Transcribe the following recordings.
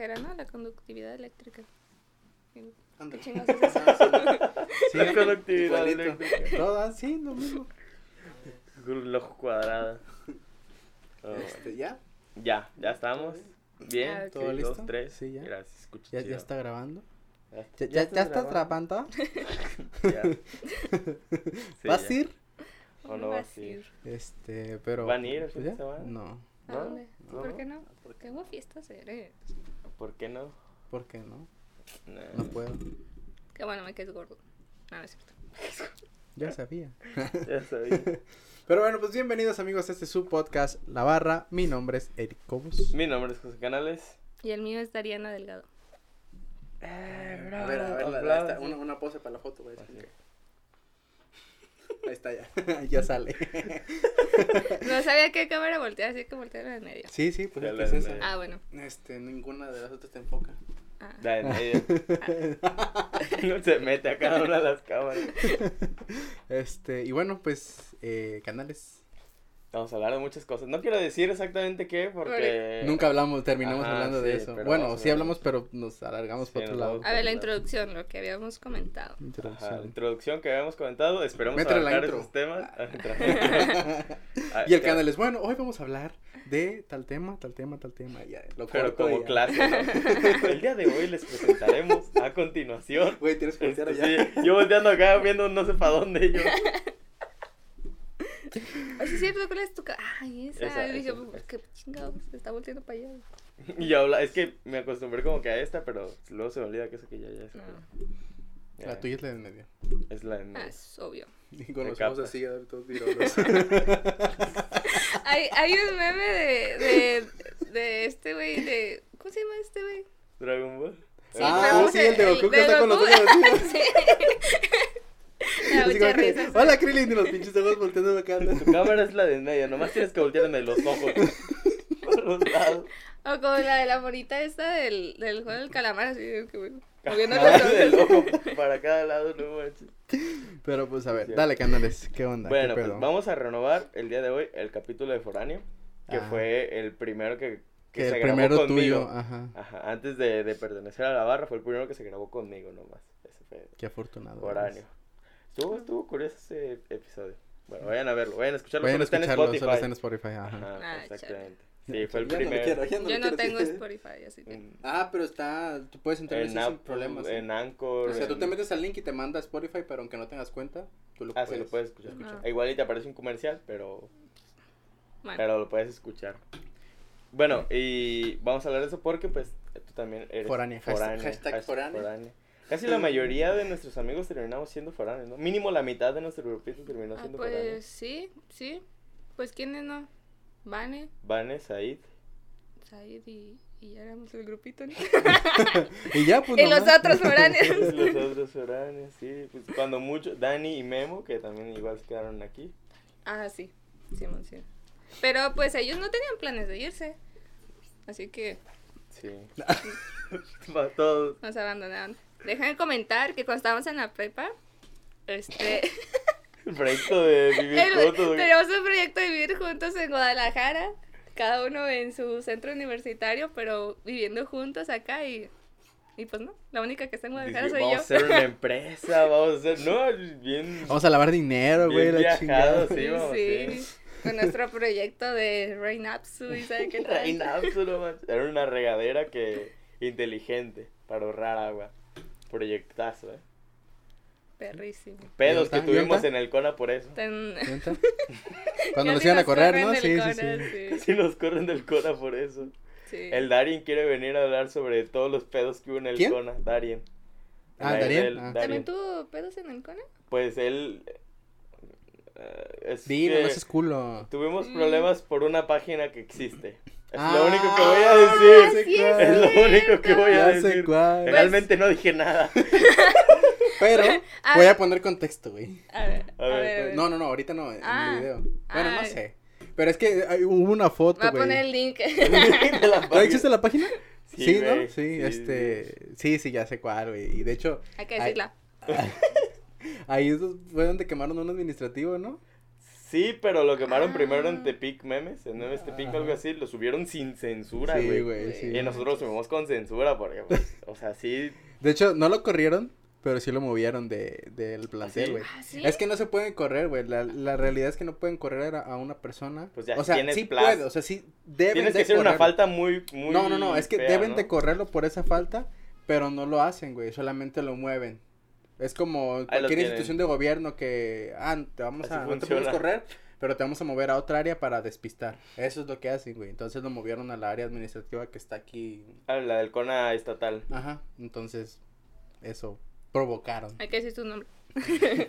Era, ¿no? La conductividad eléctrica. ¿Qué chingados es eso? Sí, La conductividad igualito. eléctrica. Todas, sí, lo mismo. Reloj cuadrado. Oh, Este, ¿ya? Ya, ya estamos. Bien. Ah. ¿Todo Dos, listo? tres. Sí, ya. Gracias, escucha ¿Ya, ya está grabando? Ya, ¿Ya, ya, ya está grabando. atrapando? Ya. Sí, ¿Vas a ir? ¿O no vas a ir? Este, pero... ¿Van a ir el pues fin de ya. semana? No, ¿A dónde? ¿No? ¿Por qué no? Porque hubo fiestas ayer. ¿Por qué no? ¿por qué no? Nah. No puedo. Qué bueno, me quedes gordo. No, no es cierto. Ya sabía. Ya sabía. Pero bueno, pues bienvenidos amigos a este su podcast La Barra. Mi nombre es Eric Cobos. Mi nombre es José Canales. Y el mío es Dariana Delgado. A ver, a ver, la- la- Hablaba, esta- sí. una, una pose para la foto, güey. Ahí está ya. ya sale. No sabía qué cámara voltear, así que voltear en medio. Sí, sí, pues Ya es de esa. Ah, bueno. Este, ninguna de las otras te enfoca. Ah. La en medio. No se mete a cada una de las cámaras. Este, y bueno, pues, eh, canales. Vamos a hablar de muchas cosas. No quiero decir exactamente qué porque... Nunca hablamos, terminamos Ajá, hablando de eso. Bueno, sí hablamos, pero nos alargamos Sí, por otro lado. A ver, la introducción, lo que habíamos comentado. Ajá, la Introducción. introducción que habíamos comentado. Esperemos intro. esos temas. Ah. Ah, y el ya. canal es, bueno, hoy vamos a hablar de tal tema, tal tema, tal tema. Ya, lo Pero como ya. clase, ¿no? El día de hoy les presentaremos a continuación. Güey, tienes que voltear Este, allá. sí, yo volteando acá, viendo no sé para dónde yo. Ay, sí, es cierto, ¿cuál es tu ca- Ay, esa. Esa, y dije, esa, pues, qué chingados, se está volteando para allá. Y yo habla, es que me acostumbré como que a esta, pero luego se me olvida que esa que ya, ya es. No. Ya, La tuya es la del medio. Es la de Ah, es obvio. Y con los ojos capa. así, a ver, todos tirolos. Hay, hay un meme de, de, de este güey, de... ¿Cómo se llama este güey? Dragon Ball. Sí, ah, sí, el de Goku que está con los ojos así. Así como que. Hola, Krillin, y los pinches ojos volteando acá. Tu cámara es la de en medio, nomás tienes que voltearme los ojos. Por los lados. O como la de la bonita esta del, del juego del calamar, así que los del ojos. ojo para cada lado, no manches. Pero pues a ver, Sí. dale, canales, ¿qué onda? Bueno, ¿Qué pues vamos a renovar el día de hoy el capítulo de Foráneo, que Ah. fue el primero que, que Que se el grabó primero conmigo. tuyo, ajá. Ajá, antes de, de pertenecer a la barra fue el primero que se grabó conmigo nomás. Ese fue Qué afortunado. Foráneo. Estuvo, estuvo curioso ese episodio. Bueno, vayan a verlo, vayan a escucharlo. Vayan a solo está en escucharlo, solo Spotify. está en Spotify, ajá. Ajá, Ah, exactamente. Sí, fue el Ya no lo primero. quiero, no Yo no quiero, tengo sí. Spotify, así que... En, Ah, pero está, tú puedes entrar en sin problemas. ¿sí? en Anchor. O sea, tú te en- metes al link y te manda a Spotify, pero aunque no tengas cuenta, tú lo Ah, puedes. sí, lo puedes escuchar. escuchar. E Igual y te aparece un comercial, pero Bueno, pero lo puedes escuchar. Bueno, y vamos a hablar de eso porque pues tú también eres Foránea, hashtag- hashtag foránea. Casi la mayoría de nuestros amigos terminamos siendo foráneos, ¿no? Mínimo la mitad de nuestro grupito terminó ah, siendo pues foráneos. sí, sí. Pues quiénes no. Vane, Vane, Said. Said y, y ya éramos el grupito, ¿no? Y ya, pues y los otros foráneos. los otros foráneos, sí. Pues cuando mucho, Dani y Memo, que también igual se quedaron aquí. Ah, sí. Simón, sí. Pero pues ellos no tenían planes de irse. Así que Sí. Para todos. nos abandonaron. Dejen comentar que cuando estábamos en la prepa, este, El proyecto de vivir el- juntos. teníamos un proyecto de vivir juntos en Guadalajara, cada uno en su centro universitario, pero viviendo juntos acá y, y pues no, la única que está en Guadalajara Dice, soy vamos yo. a hacer una empresa, vamos a hacer, no, bien, Vamos a lavar dinero, güey, la chingada. viajados, sí, vamos Sí, con nuestro proyecto de Rainapsu y sabe qué tal. Reinazo, no manches. Era una regadera que inteligente para ahorrar agua. Proyectazo, eh. Perrísimo. Pedos ¿Y que tuvimos en el CONA por eso. Cuando nos Casi iban a correr, ¿no? Sí, sí, Cona, sí. Si nos corren del CONA por eso. sí. El Darien quiere venir a hablar sobre todos los pedos que hubo en el ¿Quién? CONA. Darien. Ah, La- Darien, ah. ¿También tuvo pedos en el Cona? Pues él. es Dilo, que no seas culo. Tuvimos Mm. problemas por una página que existe. Es Ah, lo único que voy a decir. sí, cuál. Es lo único que voy a Ya sé decir. cuál. Realmente no dije nada. Pero A voy ver. a poner contexto, güey. A ver, A ver, ver. a ver. No, no, no, ahorita no, en Ah. el video. Bueno, no Ah. sé. Pero es que hay- hubo una foto, Voy a güey. poner el link. De la ¿No existe la página? Sí, Sí, ¿no? güey, Sí, sí, este... Sí, sí, ya sé cuál, güey. Y de hecho, Hay que decirla. ahí es- fue donde quemaron un administrativo, ¿no? Sí, pero lo quemaron primero en Ah. Tepic Memes, en Memes Tepic o algo así, lo subieron sin censura, Sí, güey. güey, sí. y nosotros lo subimos con censura porque, pues, o sea, sí, De hecho, no lo corrieron, pero sí lo movieron de, del plantel, sí? güey. Ah, ¿sí? Es que no se pueden correr, güey. La, la realidad es que no pueden correr a, a una persona. Pues ya o sea, tienes sí puede, o sea, sí deben tienes de que hacer una falta muy, muy No, no, no, es que fea, deben ¿no? de correrlo por esa falta, pero no lo hacen, güey, solamente lo mueven. Es como cualquier institución de gobierno que, ah, te vamos Así a, no te podemos correr, pero te vamos a mover a otra área para despistar. Eso es lo que hacen, güey. Entonces lo movieron a la área administrativa que está aquí. Ah, la del CONA estatal. Ajá, entonces eso provocaron. Hay que decir su nombre.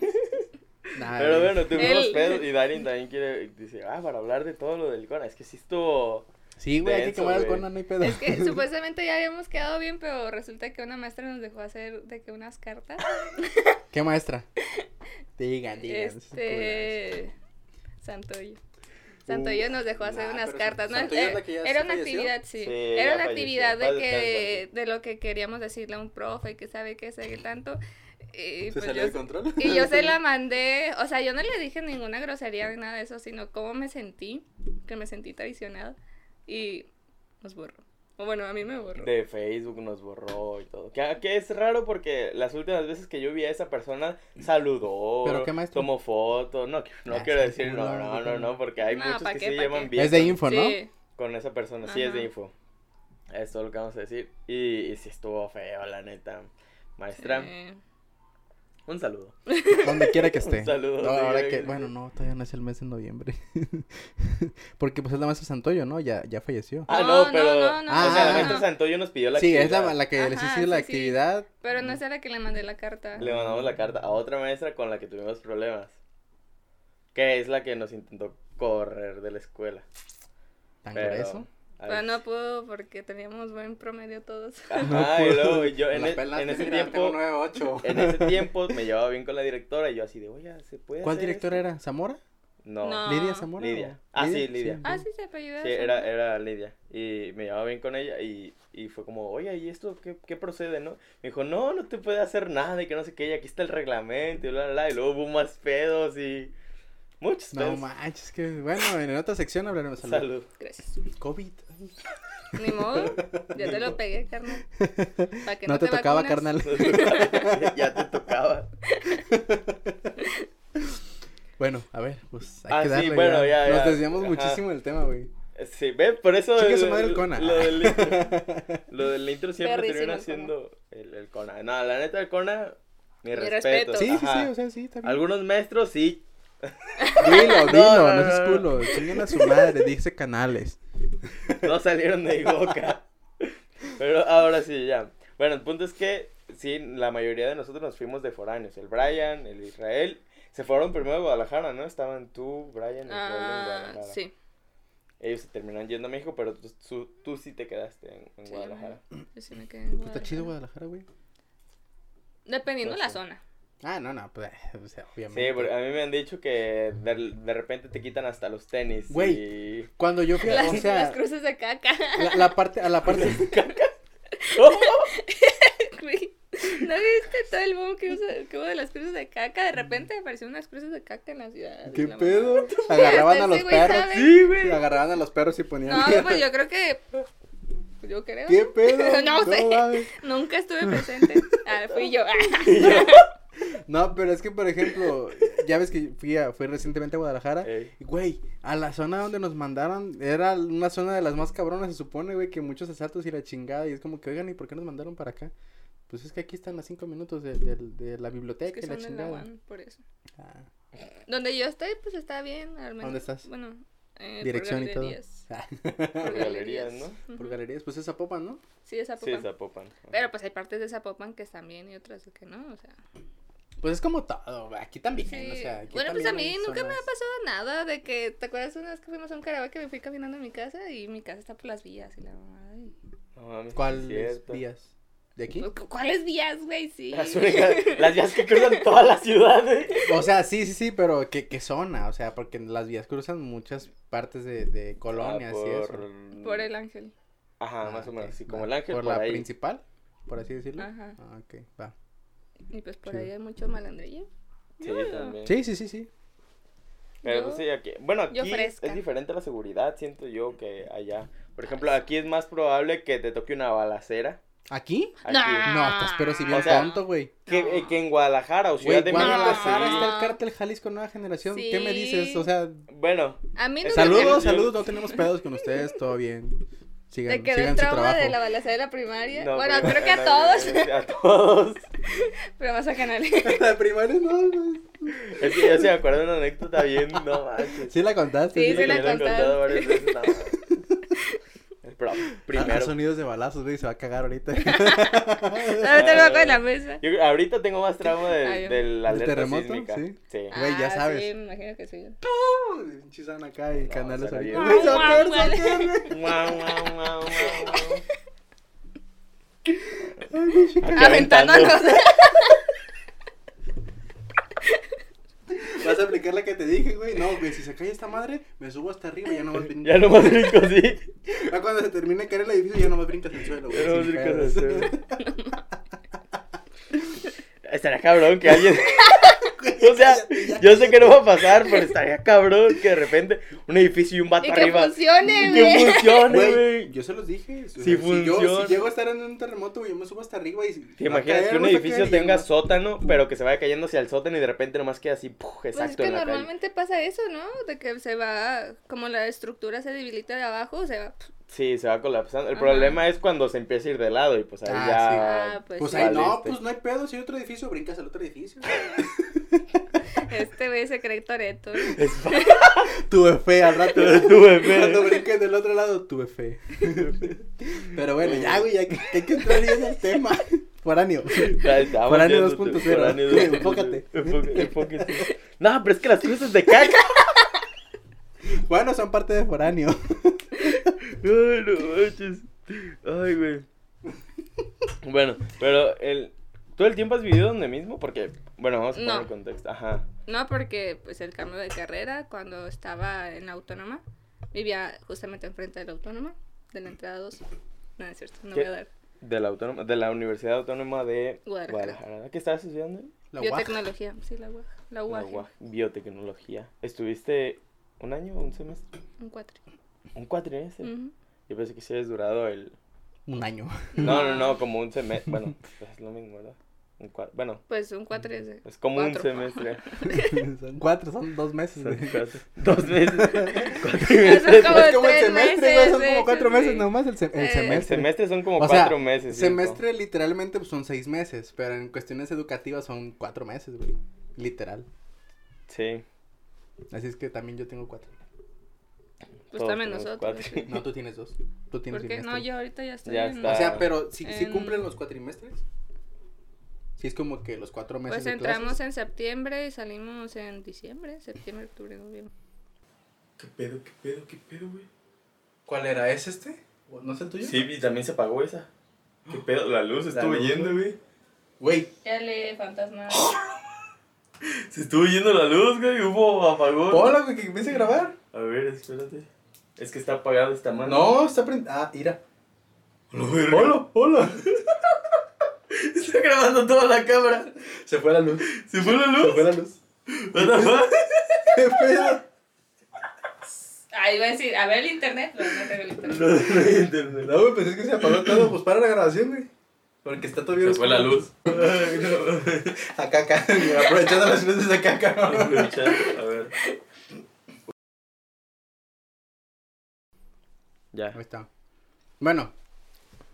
Nah, Pero bueno, tuvimos El- pedos y Darin también quiere, dice, ah, para hablar de todo lo del CONA, es que sí estuvo... Sí, güey, hay que quemar. Conan, no hay pedo. Es que supuestamente ya habíamos quedado bien, pero resulta que una maestra nos dejó hacer de que unas cartas. ¿Qué maestra? Digan, digan. Este. Santoyo. Santoyo nos dejó hacer nah, unas cartas. ¿no? Eh, la que ya Era se una falleció. actividad, sí. Sí, Era una actividad de que de lo que queríamos decirle a un profe que sabe que sé que tanto. Y, ¿Se pues salió yo, de control? y yo se la mandé, o sea, yo no le dije ninguna grosería ni nada de eso, sino cómo me sentí, que me sentí traicionada y nos borró. O bueno, a mí me borró. De Facebook nos borró y todo. Que, que es raro porque las últimas veces que yo vi a esa persona saludó, ¿Pero qué maestro? tomó fotos, no, no Ah, quiero sí, decir, no, no, no, no, porque hay No, muchos ¿pa' que qué, se qué? bien Es de con- info, ¿no? Sí. con esa persona, sí es de Ajá. info. Es todo lo que vamos a decir. Y, y sí estuvo feo, la neta. Maestra, Eh, un saludo. Donde quiera que esté. Un saludo, No, donde ahora quiera que, que bueno, no, todavía no es el mes de noviembre. Porque pues es la maestra Santoyo, ¿no? Ya, ya falleció. Ah, No, pero. no, no, o sea, la no, maestra. Santoyo nos pidió la sí, es la, actividad. la que les Ajá, hice la sí, sí. actividad. Pero no es a la que le mandé la carta. Le mandamos la carta a otra maestra con la que tuvimos problemas. Que es la que nos intentó correr de la escuela. ¿Tan Pero, grueso? Pero no pudo porque teníamos buen promedio todos. Ajá, No y luego yo en, e- pelaste, en ese tiempo, 9.8. en ese tiempo me llevaba bien con la directora y yo así de, oye, ¿se puede ¿Cuál hacer directora esto?" era? ¿Zamora? No, No. ¿Lidia Zamora? Lidia. o- Ah, sí, Lidia. Ah, sí, se apellidó. sí, era, era Lidia. Y me llevaba bien con ella y, y fue como, oye, ¿y esto qué, qué procede, no? Me dijo, no, no te puede hacer nada y que no sé qué, y aquí está el reglamento y bla, bla, bla. Y luego hubo más pedos y muchos No manches, que bueno, en otra sección hablaremos. Salud. Salud. Gracias. COVID. Ni modo. Ya te lo pegué, carnal. Que No, te, tocaba, vacunas. carnal. ya te tocaba. Bueno, a ver, pues hay Ah, que sí, darle. bueno, ya, Nos ya. desviamos Ajá. muchísimo del tema, güey. Sí, ve, por eso su madre el Cona. Lo del intro, lo del intro siempre Perrísimo termina siendo el, el Cona. No, la neta el Cona, mi, Mi respeto. respeto. Sí, sí, Ajá. sí, o sea, sí, también. Algunos maestros sí. Dilo, dilo, no, no, no, seas no. culo. Chinguen a su madre, dice canales. No salieron de mi boca. Pero ahora sí, ya. Bueno, el punto es que sí, la mayoría de nosotros nos fuimos de foráneos. El Brian, el Israel. Se fueron primero a Guadalajara, ¿no? Estaban tú, Brian y Israel en Ah, Guadalajara. sí. Ellos se terminan yendo a México, pero tú, tú, tú sí te quedaste en, en Sí, Guadalajara. Yo sí me quedé en Está chido Guadalajara. Güey. Dependiendo No la sé. zona. Ah, no, no, pues, o sea, obviamente. Sí, porque a mí me han dicho que de, de repente te quitan hasta los tenis. Güey. Y... Cuando yo fui, a- Las, o sea, las cruces de caca. la, la parte, a la parte, Güey, ¿No viste todo el boom que, usa- que hubo de las cruces de caca? De repente aparecieron unas cruces de caca en la ciudad. y ¿qué la pedo? Agarraban a los perros. sabe. Sí, güey. Agarraban a los perros y ponían. No, pues yo creo que. Yo creo. ¿Qué pedo? No sé. Nunca estuve presente. Ah, fui yo. No, pero es que, por ejemplo, ya ves que fui, a, fui recientemente a Guadalajara. Ey. y, Güey, a la zona donde nos mandaron, era una zona de las más cabronas, se supone, güey, que muchos asaltos y la chingada. Y es como que, oigan, ¿y por qué nos mandaron para acá? Pues es que aquí están a cinco minutos de, de- de la Es biblioteca que y la son de la chingada. UAN, por eso. Ah, Donde yo estoy, pues está bien. Al menos, ¿Dónde estás? Bueno, eh, por dirección y todo. galerías. Por galerías, ¿no? Por galerías, pues es Zapopan, ¿no? Sí, es Sí, Zapopan. Zapopan. Pero pues hay partes de Zapopan que están bien y otras que no, o sea. Pues es como todo, güey, aquí también, Sí. o sea. aquí bueno, pues a mí nunca me ha pasado nada de que, ¿te acuerdas una vez que fuimos a un karaoke que me fui caminando en mi casa y mi casa está por las vías y la ay. No mames, sí es ¿Cuáles días? ¿De aquí? ¿Cuáles vías, güey? Sí. Las únicas, las vías que cruzan toda la ciudad, ¿eh? O sea, sí, sí, sí, pero ¿qué, qué zona? O sea, porque las vías cruzan muchas partes de, de colonias Ah, y eso. por... El ángel. Ajá, Ah, más o menos, sí, va. como el ángel ¿Por, por, la ahí. principal? Por así decirlo. Ajá. Ah, ok, va. Y pues por Chido. ahí hay mucho malandrillo. Sí, también. Sí, sí, sí, sí. Pero Yo- pues sí, aquí, bueno, aquí es diferente la seguridad, siento yo, que allá. Por ejemplo, aquí es más probable que te toque una balacera. ¿Aquí? Aquí. Nah. No, estás pero si bien O sea, tonto, güey. Que, No. eh, que en Guadalajara o Ciudad de México. Guadalajara sí. está el cártel Jalisco Nueva Generación. ¿Qué me Sí. dices? O sea, Bueno, A mí no saludos, saludos, no tenemos pedos con ustedes, todo bien. Sigan, Te quedó sigan el trauma trabajo. de la balacera de la primaria. no, bueno, creo que a todos, A todos. pero más a Canal. la primaria no, no. Es que yo sí me acuerdo de una anécdota bien, no manches. Sí la contaste. Sí, que sí la me han contaste. No. Pero Primero. sonidos de balazos, güey, se va a cagar ahorita. Ahorita lo hago en la mesa. Yo ahorita tengo más trauma de, ¿Del alerta terremoto? sísmica. Sí. Sí. Güey, ya Ah, sabes. Sí, me imagino que sí. Chizan acá y No, canales ahí. Güey, se va a caer, se va a caer. Aventándonos. Vas a aplicar la que te dije, güey. No, güey, si se cae esta madre, me subo hasta arriba y ya no más Ya no más brinco, sí. Ya cuando se termine de caer el edificio, ya no más brincas al suelo, güey. Ya no más brincas pedos. suelo. Estaría cabrón que alguien. O sea, yo sé que no va a pasar, pero estaría cabrón que de repente un edificio y un vato Y que arriba. funcione, Y que güey. funcione, Güey, yo se los dije. sea, Si yo, funciona. si llego a estar en un terremoto, güey, yo me subo hasta arriba y. ¿Te imaginas que un edificio tenga sótano, pero que se vaya cayendo hacia el sótano y de repente nomás queda así, ¡puf! Pues es exacto que en la calle? normalmente pasa eso, ¿no? De que se va, como la estructura se debilita de abajo, se va. Sí, se va colapsando. El Ajá. problema es cuando se empieza a ir de lado y pues ahí Ah, ya. sí. Ah, pues Pues sí. ahí no, pues no hay pedo. Si hay otro edificio, brincas al otro edificio. Este güey se cree Toreto. Es Tuve fe al rato. Tuve fe. Cuando brinques del otro lado, tuve fe. Pero bueno, ya, güey, ya que, hay que entrar bien al tema. Foráneo. Foráneo yéndote, 2.0. foráneo 2.0. Enfócate. Enfócate, enfócate. No, pero es que las cruces de caca. Bueno, son parte de foráneo. Ay, no manches. Ay, güey. Bueno, pero el. ¿Todo el tiempo has vivido donde mismo? Porque, bueno, vamos a poner No. el contexto. Ajá. No, porque pues el cambio de carrera, cuando estaba en la autónoma, vivía justamente enfrente de la autónoma, de la entrada 2. No, es cierto, no ¿Qué? voy a dar. De la, autónoma, de la Universidad Autónoma de Guadalajara. Guadalajara. ¿Qué estabas estudiando? La UAG. Biotecnología, sí, la UAG. La La UAG. UAG, Biotecnología. ¿Estuviste un año o un semestre? Un cuatri. ¿Un cuatrimestre? Ujú. Yo pensé que sí habías durado el... Un año. No, no, no, como un semestre. Bueno, es lo mismo, ¿verdad? Un Bueno, Pues un cuatri es de es como un cuatro. semestre. son cuatro, son dos meses. Son cuatro- dos meses. Eso Cuatrimestres. es como Es como el semestre, güey, son meses, como cuatro sí. meses nomás el, se- el Eh, El semestre. semestre son como O sea, cuatro meses. cinco. Semestre literalmente pues, son seis meses, pero en cuestiones educativas son cuatro meses, güey. Literal. Sí. Así es que también yo tengo cuatro. Pues también nosotros. cuatro. sí. No, tú tienes dos. Tú tienes ¿Por qué? No, yo ahorita ya estoy Ya en- está. O sea, pero si En- cumplen los cuatrimestres. Sí es como que los cuatro meses Pues de entramos clases. en septiembre y salimos en diciembre, septiembre, octubre, noviembre. ¿Qué pedo, qué pedo, qué pedo, güey? ¿Cuál era? ¿Es este? ¿No es el tuyo? Sí, y también se apagó esa. ¿Qué pedo? La luz La estuvo luz, yendo, güey. güey. Ya le fantasma. Se estuvo yendo la luz, güey. Hubo apagón. hola, güey, que empiece a grabar. A ver, espérate. Es que está apagado esta mano. No, está prendido. Ah, mira. Hola, Hola, hola. Grabando toda la cámara. Se fue la luz. ¿Se fue la Se luz? fue la luz. ¿Qué pedo? Ah, iba a decir, a ver el internet, pero no tengo el internet. No, no hay internet. No, güey, pues es que se apagó todo. Pues para la grabación, güey. Porque está todavía Se fue la luz. Ay, no. Acá, acá. Aprovechando las luces de acá, acá. Aprovechar, A ver. Ya. Ahí está. Bueno,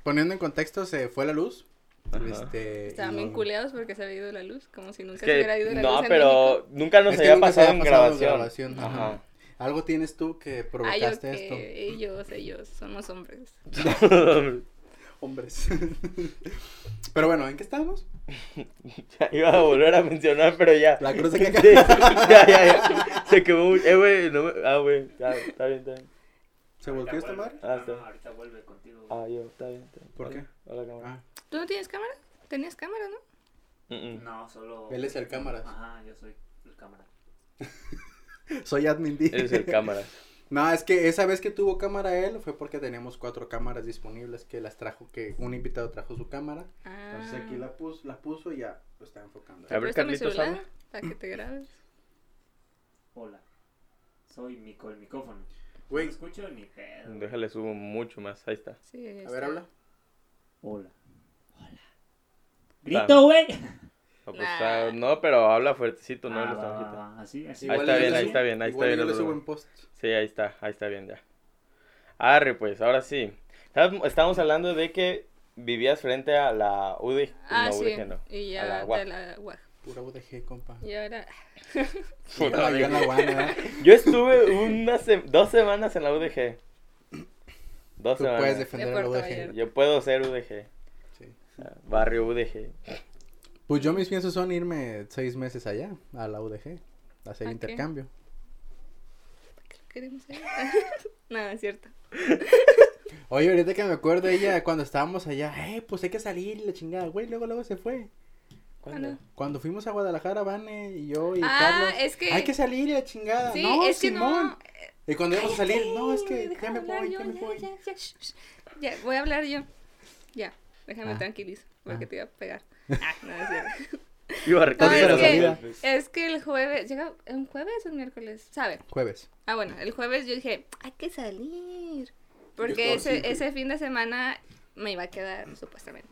poniendo en contexto, se fue la luz. Ajá. Este, Estaban bien culeados porque se había ido la luz, como si nunca Es se hubiera ido la no, luz en pero nunca nos Es había nunca se pasado había en grabación. grabación, Ajá. ajá. Algo tienes tú que. Ay, provocaste esto. ellos, ellos, somos hombres. Hombres. Pero bueno, ¿en qué estábamos? ya iba a volver a mencionar, pero ya. La cruz de caca. Sí, ya, ya, ya. Se quemó. mucho. Eh, güey, no me... Ah, güey. Ya, está bien, está bien. ¿Se volteó esta madre? Ah, está. No, ahorita vuelve contigo. Ah, yo, está bien. Está bien. ¿Por qué? Hola, cámara. Ah, ¿Tú no tienes cámara? ¿Tenías cámara, no? Mm, mm. No, solo. él es el cámara. Ajá, yo soy el cámara. Soy admin D. Eres el cámara. No, es que esa vez que tuvo cámara él fue porque teníamos cuatro cámaras disponibles que las trajo, que un invitado trajo su cámara. Ah. Entonces aquí la puso, la puso y ya lo está enfocando. A ver, Carlitos, habla. Para que te grabes. Hola. Soy Mico, el micrófono. Güey, No escucho ni pedo. Déjale, subo mucho más. Ahí está. Sí, a está. ver, habla. Hola. Grito, güey. No, pues, Nah. no, pero habla fuertecito, no Ah, va, va, va. Así, así. Ahí está bien, ahí está bien, ahí está bien. Sí, ahí está, ahí está bien ya. Arre, pues, ahora sí. Estábamos- hablando de que vivías frente a la UDG. Ah, no, sí. UDG no. Y a la ya de la UAG. Pura UDG, compa. Y ahora. Yo estuve unas se- dos semanas en la UDG. Dos Tú semanas. puedes defender De a la UDG. Yo puedo ser UDG. Ah, Barrio UDG. Pues yo mis piensos son irme seis meses allá, a la UDG, a hacer ¿A qué? intercambio. ¿Queremos ir? no, es cierto. Oye, ahorita que me acuerdo ella cuando estábamos allá, eh, pues hay que salir y la chingada, güey, luego luego se fue. ¿Cuándo? Ah, Cuando fuimos a Guadalajara, Vane y yo y Ah, Carlos, es que- hay que salir y la chingada. Sí, no, es que Simón. no. Y cuando íbamos a salir, no, es que ya me voy, yo, ya me voy. Ya, ya. Ya, voy a hablar yo. Ya, déjame Ah. tranquilizo, porque Ah. te iba a pegar. Ah, no, es cierto. Iba a No, recoger la es, que, salida. es que el jueves, llega un jueves o un miércoles, ¿sabe? Jueves. Ah, bueno, el jueves yo dije, hay que salir. Porque ese, ese fin de semana me iba a quedar, supuestamente.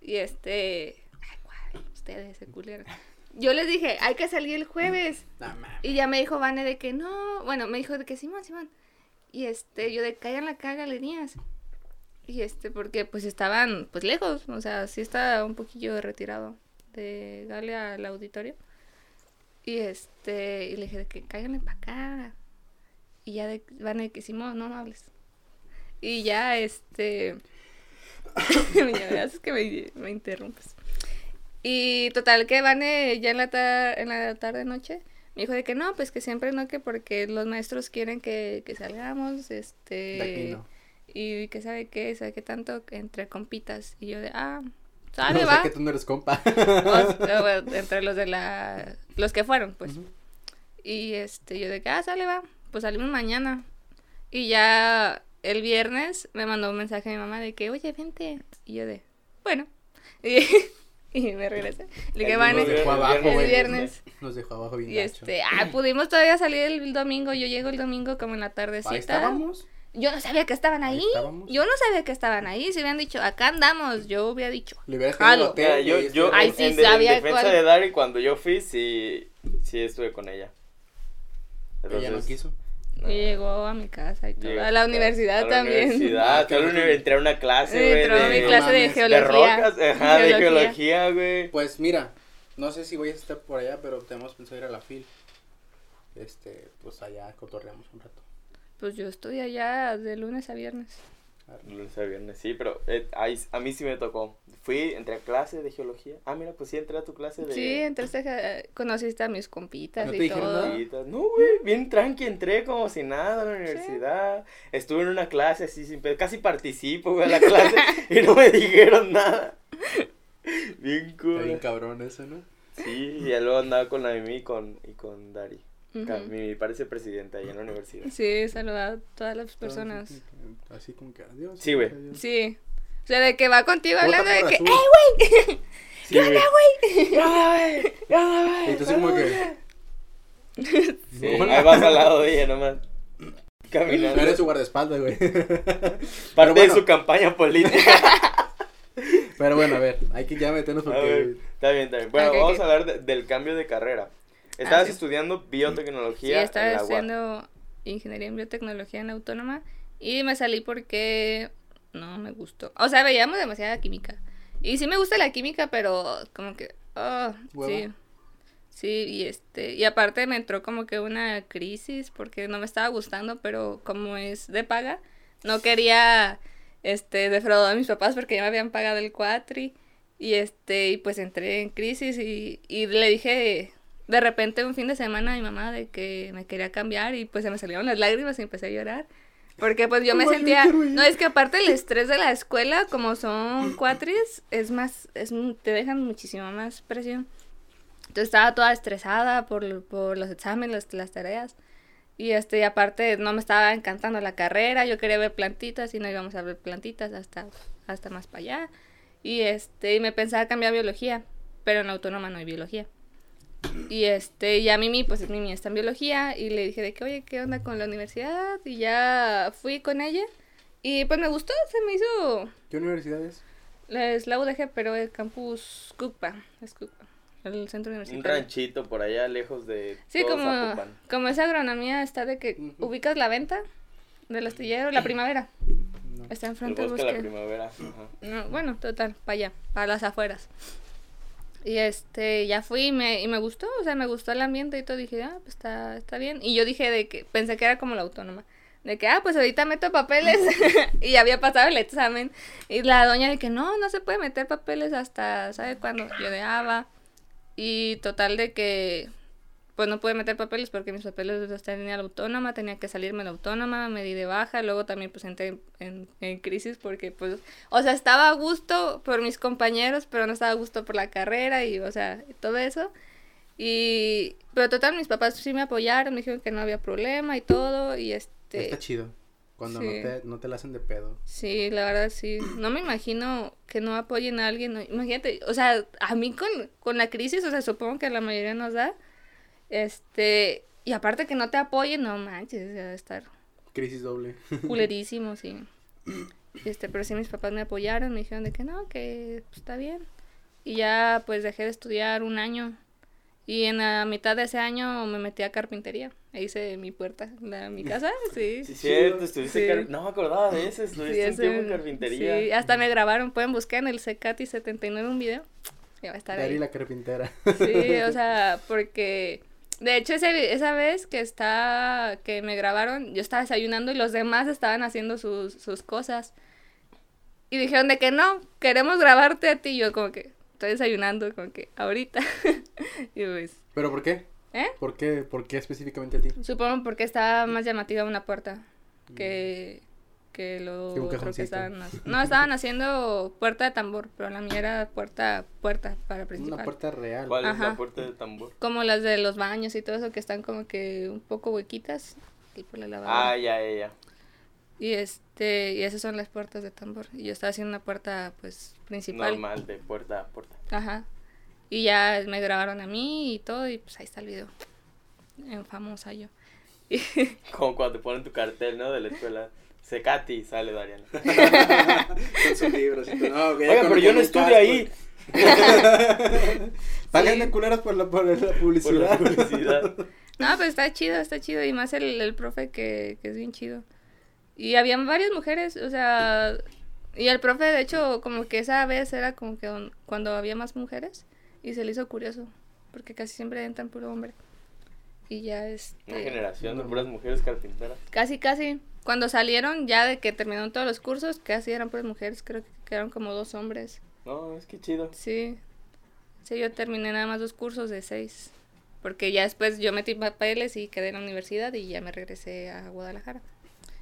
Y este. Ay, ¿cuál? Ustedes se culieron. Yo les dije, hay que salir el jueves. No, mames. Y ya me dijo Vane de que no. Bueno, me dijo de que Simón, Simón. Y este, yo de caigan la caga galerías. Y este, porque pues estaban pues lejos. O sea, sí está un poquillo retirado de Gale al auditorio. Y este, y le dije de que cáiganle para acá. Y ya de Vane de que Simón, no, no hables. Y ya este. es que me, interrumpes. Y total que Vane ya en la, tar- en la tarde noche me dijo de que no, pues que siempre no, que porque los maestros quieren que, que salgamos, este... No. Y que sabe qué, sabe qué tanto entre compitas. Y yo de, ah, No, sale, o va. sea que tú no eres compa. O entre los de la... Los que fueron, pues. Ujú. Y este, yo de que, ah, sale, va. Pues salimos mañana. Y ya el viernes me mandó un mensaje a mi mamá de que, oye, vente. Y yo de, bueno. Y, y me regresé. Le dije, Nos dejó abajo, el viernes. Nos dejó abajo bien Y este, ah, pudimos todavía salir el domingo. Yo llego el domingo como en la tardecita. Ahí estábamos. Yo no sabía que estaban Ahí. Yo no sabía que estaban ahí. Si hubieran dicho, acá andamos, yo hubiera dicho. Le hubiera quedado el Jalo. hotel. Mira, yo, yo Ay, en, sí, en de- en sabía defensa cuál. de Dari, cuando yo fui, sí, sí estuve con ella. Ella no quiso. Y llegó a mi casa y todo. A la universidad a la también. Universidad, Ah, entré a una clase, güey. Entró a mi de, clase de de geología. de rocas, ajá, de Geología. geología, güey. Pues mira, no sé si voy a estar por allá, pero tenemos pensado ir a la FIL. Este, pues allá cotorreamos un rato. Pues yo estoy allá de lunes a viernes. Lunes a viernes, sí, pero eh, ahí- a mí sí me tocó. Fui, entré a clase de geología. Ah, mira, pues sí entré a tu clase de... Sí, entraste, a- conociste a mis compitas ¿No te y dijeron todo. nada? No, güey, bien tranqui, entré como si nada a la universidad. Estuve en una clase así, sin casi participo, güey, a la clase y no me dijeron nada. Bien Está cool. bien cabrón eso, ¿no? Sí, y luego andaba con la Mimi y con, y con Dari. Ca- Mimi parece presidenta ahí en la universidad. Sí, saludar a todas las personas. Así como que- Así como que adiós. Sí, güey. Sí. O sea, de que va contigo hablando de que, azul. ¡eh, güey! Sí, güey. ¡Ya, güey! ¡Ya, güey! Y tú como que. Sí, ahí vas al lado de ella nomás. No Caminando. eres su guardaespaldas, güey. Parte bueno. de su campaña política. Pero bueno, a ver, hay que ya meternos porque. ver, está bien, está bien. Bueno, vamos a hablar de- del cambio de carrera. Estabas sí. estudiando Sí, biotecnología estaba en la UAP. estudiando ingeniería en biotecnología en la autónoma y me salí porque no me gustó. O sea, veíamos demasiada química. Y sí me gusta la química, pero como que, oh, sí. Sí, y este, y aparte me entró como que una crisis porque no me estaba gustando, pero como es de paga, no quería este defraudar a mis papás porque ya me habían pagado el cuatri y este y pues entré en crisis y, y le dije de repente un fin de semana mi mamá de que me quería cambiar y pues se me salieron las lágrimas y empecé a llorar. Porque pues yo me sentía, no es que aparte el estrés de la escuela, como son cuatris, es más, es, te dejan muchísima más presión. Entonces estaba toda estresada por, por los exámenes, las, las tareas. Y este, y aparte no me estaba encantando la carrera, yo quería ver plantitas y no íbamos a ver plantitas hasta, hasta más para allá. Y este, y me pensaba cambiar biología, pero en la autónoma no hay biología. Y este, ya Mimi, pues Mimi está en biología y le dije de que, oye, ¿qué onda con la universidad? Y ya fui con ella y pues me gustó, se me hizo, ¿Qué universidad es? es la UDG, pero el campus Cucpa, es Cucpa, el centro Un universitario. ranchito por allá lejos de Sí, todo como, Zapopan. como esa agronomía está de que ubicas la venta del astillero, la primavera, No. está El enfrente del bosque de la bosque. primavera. No, bueno, total, para allá, para las afueras. Y este, ya fui y me, y me gustó, o sea, me gustó el ambiente y todo. Dije, ah, pues está, está bien. Y yo dije de que, pensé que era como la autónoma. De que, ah, pues ahorita meto papeles. y había pasado el examen. Y la doña de que, no, no se puede meter papeles hasta, ¿sabe cuándo? Yo de, ah, va. Y total de que, pues no pude meter papeles porque mis papeles los tenía la autónoma, tenía que salirme la autónoma, me di de baja, luego también pues entré en, en- en crisis porque pues, o sea, estaba a gusto por mis compañeros, pero no estaba a gusto por la carrera y, o sea, todo eso. Y, pero total, mis papás sí me apoyaron, me dijeron que no había problema y todo, y este... Está chido. Cuando Sí. no, te, no te la hacen de pedo. Sí, la verdad sí. No me imagino que no apoyen a alguien. ¿no? Imagínate, o sea, a mí con, con la crisis, o sea, supongo que a la mayoría nos da. Este, y aparte que no te apoyen, no manches, debe estar Crisis doble. culerísimo, sí. Este, pero sí mis papás me apoyaron, me dijeron de que no, que pues, está bien. Y ya pues dejé de estudiar un año. Y en la mitad de ese año me metí a carpintería. E hice mi puerta de mi casa, sí. Sí, cierto, estuviste. Sí. car- No me acordaba de eso, Sí, estuviste un ese- tiempo en carpintería. Sí, hasta me grabaron. Pueden buscar en el Secati 79 un video. Ya va a estar Dari ahí. la carpintera. Sí, o sea, porque. De hecho, ese, esa vez que está. que me grabaron, yo estaba desayunando y los demás estaban haciendo sus, sus cosas. Y dijeron de que no, queremos grabarte a ti. Y yo, como que. Estoy desayunando, como que ahorita. y pues. ¿Pero por qué? ¿Eh? ¿Por qué, ¿Por qué específicamente a ti? Supongo porque estaba más llamativa una puerta que, que lo otro que estaban No, estaban haciendo puerta de tambor, pero la mía era puerta, puerta para principal. Una puerta real. ¿Cuál es la puerta de tambor? Como las de los baños y todo eso que están como que un poco huequitas y por la lavadora. Ah, ya, ya, ya. Y este, y esas son las puertas de tambor. Y yo estaba haciendo una puerta pues principal. Normal, de puerta a puerta. Ajá. Y ya me grabaron a mí y todo, y pues ahí está el video. En famosa yo. Como cuando te ponen tu cartel, ¿no? De la escuela. Secati, sale Dariana. Con sus libros y todo. No, Oiga, pero yo no estudio ahí. Páganme Sí. culeros por la, por la Por la publicidad. No, pues está chido, está chido. Y más el, el profe que, que es bien chido. Y habían varias mujeres, o sea. Y el profe, de hecho, como que esa vez era como que don- cuando había más mujeres. Y se le hizo curioso. Porque casi siempre entran puro hombre. Y ya Una este. generación de puras mujeres carpinteras. Casi, casi. Cuando salieron, ya de que terminaron todos los cursos, casi eran puras mujeres. Creo que quedaron como dos hombres. No, es que chido. Sí. Sí, yo terminé nada más dos cursos de seis. Porque ya después yo metí papeles y quedé en la universidad y ya me regresé a Guadalajara.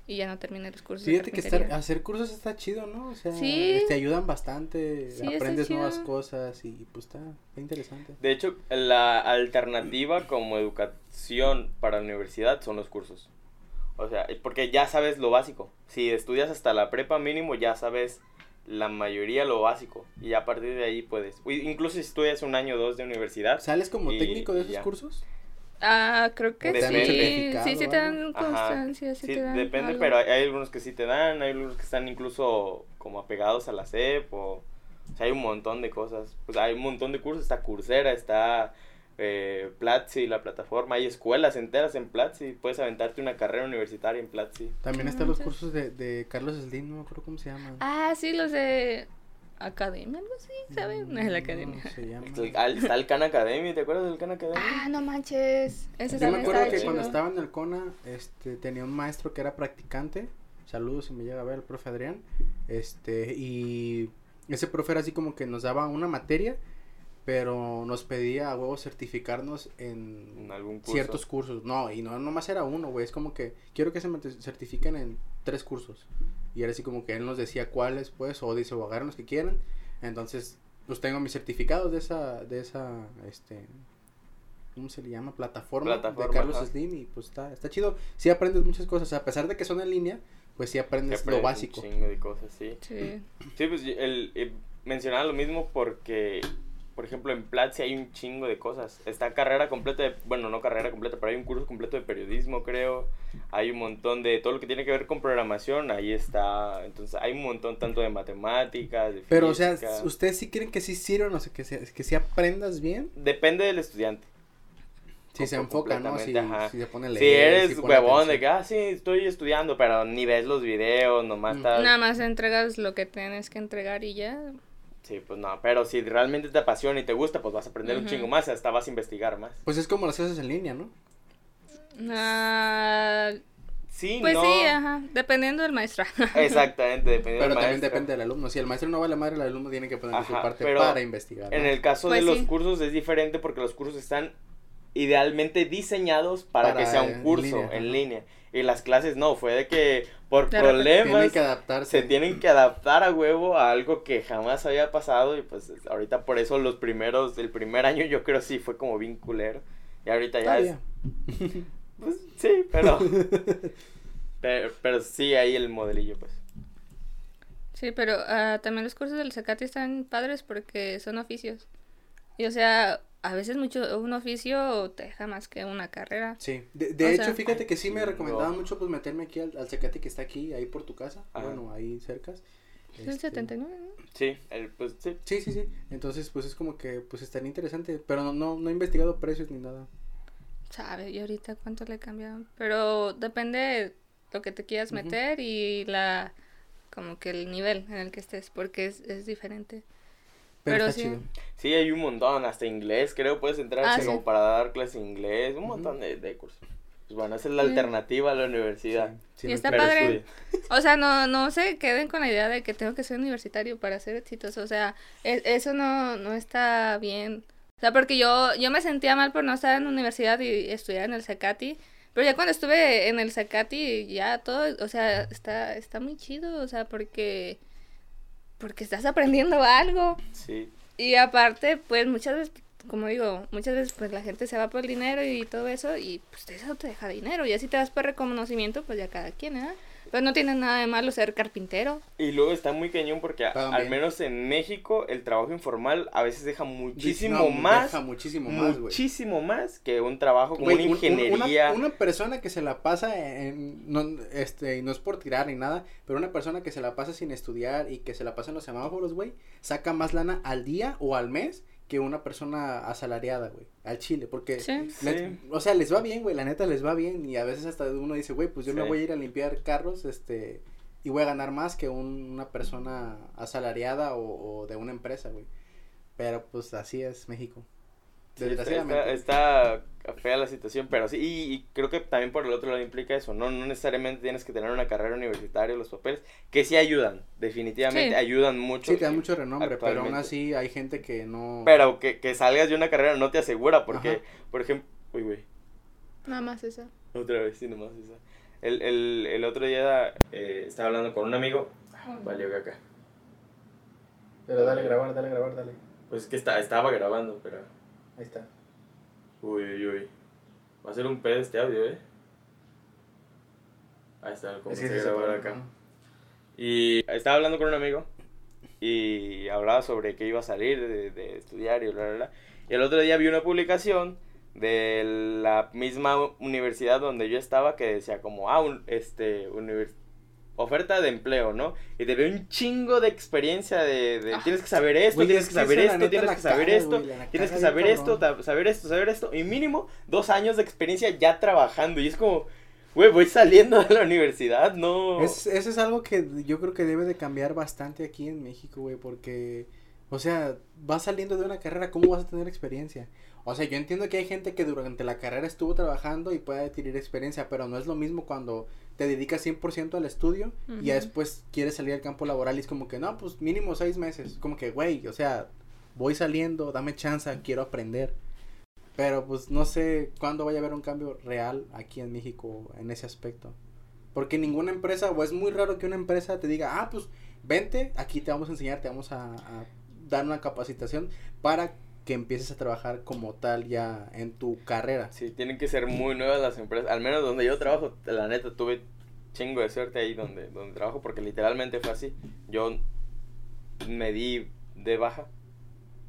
Y ya no terminé los cursos. de Fíjate que estar, hacer cursos está chido, ¿no? O sea, Sí. te ayudan bastante, Sí, está aprendes nuevas chido. cosas y pues está, está interesante. De hecho, la alternativa como educación para la universidad son los cursos. O sea, porque ya sabes lo básico. Si estudias hasta la prepa mínimo, ya sabes la mayoría lo básico. Y a partir de ahí puedes. Incluso si estudias un año o dos de universidad. ¿Sales como Y- técnico de esos ya. cursos? Ah, creo que ¿Te dan un sí. Sí, sí te dan constancia, sí, Sí, te dan depende, algo. pero hay, hay algunos que sí te dan, hay algunos que están incluso como apegados a la CEP o, o sea, hay un montón de cosas. Pues hay un montón de cursos, está Coursera, está eh, Platzi, la plataforma, hay escuelas enteras en Platzi, puedes aventarte una carrera universitaria en Platzi. También Ah, están los cursos de, de Carlos Slim, no me acuerdo cómo se llama. Ah, sí, los de academia, algo así, ¿sabes? No es la Mm, academia. no, se llama. Está el, al- está el Khan Academy, ¿te acuerdas del Khan Academy? Ah, no manches. Ese Yo me acuerdo que chido. cuando estaba en el CONA, este, tenía un maestro que era practicante. Saludos si me llega a ver el profe Adrián. Este, y ese profe era así como que nos daba una materia, pero nos pedía a huevo certificarnos en En algún curso. ciertos cursos. No, y no nomás era uno, güey. Es como que quiero que se me certifiquen en tres cursos. Y era así como que él nos decía cuáles, pues, o dice, o agarren los que quieran. Entonces, pues tengo mis certificados de esa, de esa, este, ¿cómo se le llama? Plataforma, Plataforma, de Carlos ajá. Slim. Y pues está, está chido. Sí aprendes muchas cosas. A pesar de que son en línea, pues sí aprendes, aprendes lo un básico. chingo de cosas, sí. Sí. Sí, pues el, mencionaba lo mismo porque por ejemplo, en Platzi hay un chingo de cosas. Está carrera completa de, bueno, no carrera completa, pero hay un curso completo de periodismo, creo. Hay un montón de todo lo que tiene que ver con programación, ahí está. Entonces, hay un montón tanto de matemáticas, de Pero, o sea. ¿ustedes sí creen que sí sirven? O sea, que, se- que sí aprendas bien. Depende del estudiante. Si se enfoca, ¿no? Si, si se pone a leer. Si eres si pone huevón de que, ah, sí, estoy estudiando, pero ni ves los videos, nomás Mm. estás... Nada más entregas lo que tienes que entregar y ya. Sí, pues no, pero si realmente te apasiona y te gusta, pues vas a aprender un chingo más, hasta vas a investigar más. Pues es como las clases en línea, ¿no? Ah, Sí, pues no. sí, ajá, dependiendo del maestro. Exactamente, depende Pero del también maestro. depende del alumno. Si el maestro no vale madre, el alumno tiene que poner su parte pero para investigar. ¿no? En el caso Pues de los sí. cursos es diferente porque los cursos están idealmente diseñados para, Para que sea un curso línea, en línea. Y las clases no, fue de que por repente problemas Tienen que adaptarse. se tienen que adaptar a huevo a algo que jamás había pasado y pues ahorita por eso los primeros, el primer año yo creo sí fue como bien culero. Y ahorita ya es, pues sí, pero, pero, pero sí hay el modelillo pues. Sí, pero ah, también los cursos del Zacate están padres porque son oficios. Y o sea, a veces mucho un oficio te deja más que una carrera. Sí, de, de hecho, sea- fíjate que sí me recomendaban mucho pues meterme aquí al, al Zacate que está aquí, ahí por tu casa, Ajá. bueno, ahí cercas. Es el Este, 79, ¿no? Sí, el, pues sí. Sí, sí, sí. Entonces, pues es como que pues estaría interesante, pero no, no, no he investigado precios ni nada. Sabe, y ahorita cuánto le cambiaron. Pero depende lo que te quieras meter y la como que el nivel en el que estés, porque es, es diferente. Pero, Pero está sí. chido. Sí, hay un montón, hasta inglés, creo, puedes entrar Ah, así sí. como para dar clases de inglés, un montón de, de cursos. Pues bueno, esa es la Sí. alternativa a la universidad. Sí, sí, Y no- está Pero padre. estudia. O sea, no, no se queden con la idea de que tengo que ser universitario para ser exitoso. O sea, e- eso no, no está bien. O sea, porque yo, yo me sentía mal por no estar en la universidad y estudiar en el Zacati. Pero ya cuando estuve en el Zacati, ya todo, o sea, está, está muy chido. O sea, porque, porque estás aprendiendo algo. Sí. Y aparte, pues muchas veces, como digo, muchas veces pues la gente se va por el dinero y todo eso y pues eso te deja dinero. Y así te das por reconocimiento, pues ya cada quien, ¿eh? Pero no tiene nada de malo ser carpintero. Y luego está muy cañón porque a- al menos en México el trabajo informal a veces deja muchísimo No, más, deja muchísimo más, güey. muchísimo más que un trabajo como Güey, una un- un- ingeniería. Una, una persona que se la pasa en, no, este, y no es por tirar ni nada, pero una persona que se la pasa sin estudiar y que se la pasa en los semáforos, güey, saca más lana al día o al mes que una persona asalariada, güey, al chile, porque, Sí. les- Sí. o sea, les va bien, güey, la neta les va bien y a veces hasta uno dice, güey, pues yo me voy a ir a limpiar carros, este, y voy a ganar más que un- una persona asalariada o, o de una empresa, güey, pero pues así es México. Sí, está, Desgraciadamente. está- está fea la situación, pero sí, y, y creo que también por el otro lado implica eso, ¿no? No necesariamente tienes que tener una carrera universitaria o los papeles, que sí ayudan, definitivamente Sí. ayudan mucho. Sí, te da mucho renombre, pero aún así hay gente que no... Pero que, que salgas de una carrera no te asegura, porque, Ajá. por ejemplo, uy, güey, Nada más eso. otra vez, sí, nomás esa. El, el, el otro día eh, estaba hablando con un amigo, valió caca. Pero dale grabar, dale grabar, dale. Pues es que está, estaba grabando, pero, Ahí está. uy, uy, uy. Va a ser un pedo este audio, ¿eh? Ahí está, como Es que separó, acá. Y estaba hablando con un amigo y hablaba sobre que iba a salir de, de estudiar y bla, bla, bla. Y el otro día vi una publicación de la misma universidad donde yo estaba que decía como, ah, un, este, univers- oferta de empleo, ¿no? Y te ve un chingo de experiencia de, de Ah. tienes que saber esto, Güey, tienes es que saber esto, tienes que saber esto, güey, tienes que saber esto, saber esto, saber esto, y mínimo dos años de experiencia ya trabajando. Y es como, güey, voy saliendo de la universidad, no. Es, eso es algo que yo creo que debe de cambiar bastante aquí en México, güey, porque, o sea, vas saliendo de una carrera, ¿cómo vas a tener experiencia? O sea, yo entiendo que hay gente que durante la carrera estuvo trabajando y puede adquirir experiencia, pero no es lo mismo cuando te dedicas 100% al estudio y ya después quieres salir al campo laboral y es como que, no, pues mínimo seis meses. Como que, güey, o sea, voy saliendo, dame chance, quiero aprender. Pero pues no sé cuándo vaya a haber un cambio real aquí en México en ese aspecto. Porque ninguna empresa, o es muy raro que una empresa te diga, ah, pues vente, aquí te vamos a enseñar, te vamos a, a dar una capacitación para que empieces a trabajar como tal ya en tu carrera. Sí, tienen que ser muy nuevas las empresas. Al menos donde yo trabajo, la neta, tuve chingo de suerte ahí donde, donde trabajo, porque literalmente fue así. Yo me di de baja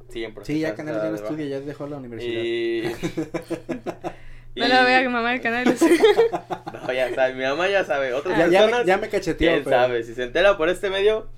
Sí, en Sí, ya está ya no estudia, ya dejó la universidad. Y... No lo vea que mamá del canal. No, ya sabe, mi mamá ya sabe. Otras Ya, me, ya me cacheteó, quién pero... sabe. Si se entera por este medio,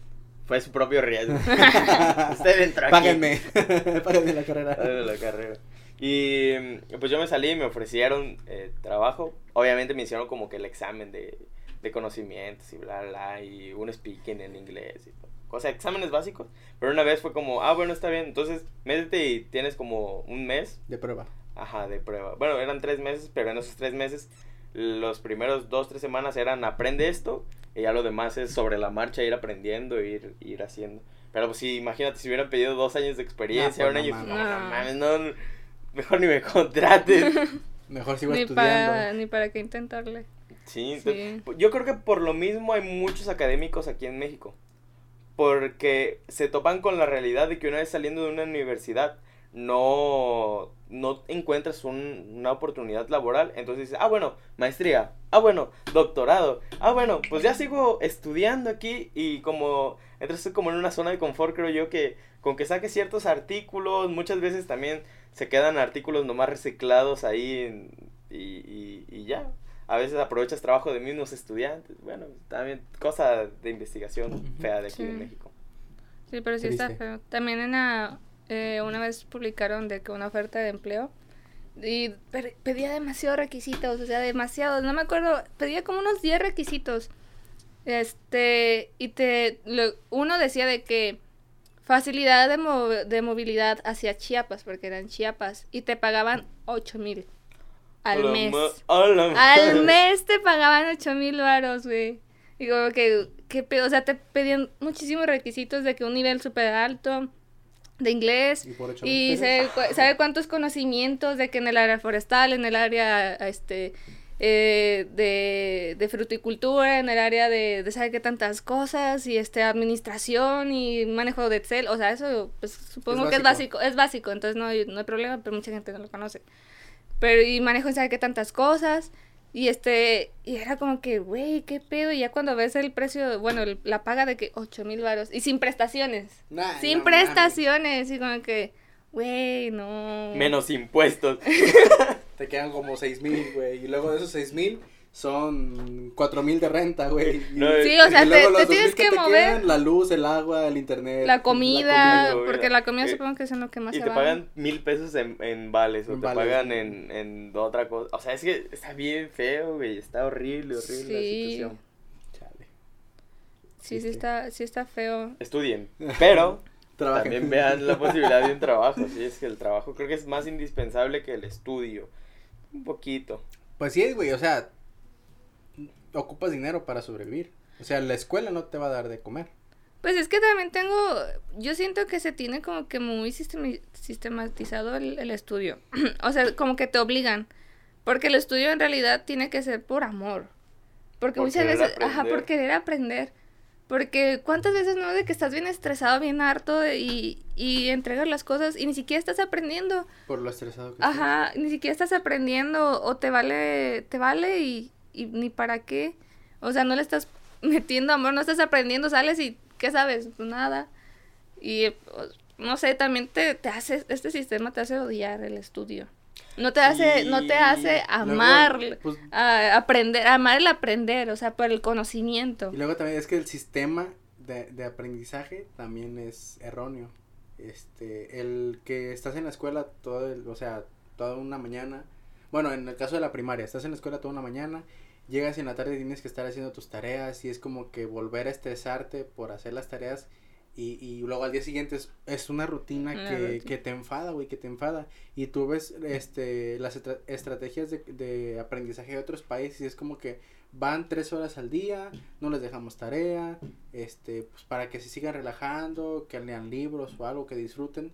fue su propio riesgo. Usted entró aquí. Páguenme, páguenme la carrera. Páguenme la carrera. Y mm, pues yo me salí y me ofrecieron eh, trabajo. Obviamente me hicieron como que el examen de, de conocimientos y bla, bla, y un speaking en inglés y todo. O sea, exámenes básicos. Pero una vez fue como, ah, bueno, está bien. Entonces, métete y tienes como un mes De prueba. Ajá, de prueba. Bueno, eran tres meses, pero en esos tres meses, los primeros dos, tres semanas eran aprende esto, y ya lo demás es sobre la marcha, ir aprendiendo, ir, ir haciendo. Pero pues sí, imagínate si hubieran pedido dos años de experiencia, Ah, un pues, año, no no, no, mames. mames, no, mejor ni me contrates. Mejor sigo Ni estudiando. para, ni para qué intentarle. Sí, entonces, Sí. yo creo que por lo mismo hay muchos académicos aquí en México. Porque se topan con la realidad de que una vez saliendo de una universidad no, no encuentras un- una oportunidad laboral. Entonces dices, ah, bueno, maestría. Ah, bueno, doctorado. Ah, bueno, pues ya sigo estudiando aquí y como entras como en una zona de confort, creo yo, que con que saques ciertos artículos, muchas veces también se quedan artículos nomás reciclados ahí en- y, y, y ya. A veces aprovechas trabajo de mismos estudiantes. Bueno, también cosa de investigación fea de aquí Sí. de México. Sí, pero sí está feo. También en la, eh, una vez publicaron de que una oferta de empleo y pe- pedía demasiados requisitos, o sea, demasiados, no me acuerdo, pedía como unos 10 requisitos. Este, y te, lo- uno decía de que facilidad de, mo- de movilidad hacia Chiapas, porque eran Chiapas, y te pagaban 8 mil al mes. Al mes te pagaban 8 mil varos, güey. Y como que, ¿qué pedo? O sea, te pedían muchísimos requisitos de que un nivel súper alto de inglés. Y Y sabe, sabe cuántos conocimientos de que en el área forestal, en el área este eh, de, de fruticultura, en el área de, de saber qué tantas cosas, y este administración y manejo de Excel, o sea, eso pues supongo que es básico. es básico, entonces no hay, no hay problema, pero mucha gente no lo conoce. Pero y manejo en saber qué tantas cosas, y este, y era como que, güey, qué pedo, y ya cuando ves el precio, bueno, el- la paga de que 8 mil varos, y sin prestaciones. Nah, Sin no prestaciones, y como que, güey, no. Menos impuestos. Te quedan como seis mil, güey. Y luego de esos seis mil son cuatro mil de renta, güey. Y- No, Sí, o sea, te, luego los te tienes mil que te mover quedan, la luz, el agua, el internet. la comida, comida. porque la comida Eh, supongo que es en lo que más Y se te va. pagan mil pesos en, en vales o En te vales. pagan en, en otra cosa. O sea, es que está bien feo, güey. Está horrible, horrible Sí. la situación. Chale. Sí, sí está, sí está feo. Estudien. Pero también vean la posibilidad de un trabajo. Sí, es que el trabajo creo que es más indispensable que el estudio. Un poquito. Pues sí, güey, o sea, ocupas dinero para sobrevivir. O sea, la escuela no te va a dar de comer. Pues es que también tengo, yo siento que se tiene como que muy sistematizado el, el estudio. o sea, como que te obligan. Porque el estudio en realidad tiene que ser por amor. Porque Por muchas veces, ajá, por querer aprender. Porque cuántas veces no de que estás bien estresado, bien harto de- y, y entregas las cosas y ni siquiera estás aprendiendo. Por lo estresado que estás. Ajá, ni siquiera estás aprendiendo o te vale, te vale y, y ni para qué. O sea, no le estás metiendo amor, no estás aprendiendo, sales y ¿qué sabes? Pues nada. Y no sé, también te, te hace, este sistema te hace odiar el estudio. No te hace, no te hace amar, Luego, pues, a- aprender, amar el aprender, o sea, por el conocimiento. Y luego también es que el sistema de, de aprendizaje también es erróneo. Este, el que estás en la escuela todo el, o sea, toda una mañana. Bueno, en el caso de la primaria, estás en la escuela toda una mañana, llegas y en la tarde tienes que estar haciendo tus tareas y es como que volver a estresarte por hacer las tareas y, y luego al día siguiente es, es una rutina Una que, rutina. que te enfada, güey, que te enfada. Y tú ves este, las estra- estrategias de, de aprendizaje de otros países y es como que van tres horas al día, no les dejamos tarea, este, pues para que se sigan relajando, que lean libros o algo, que disfruten.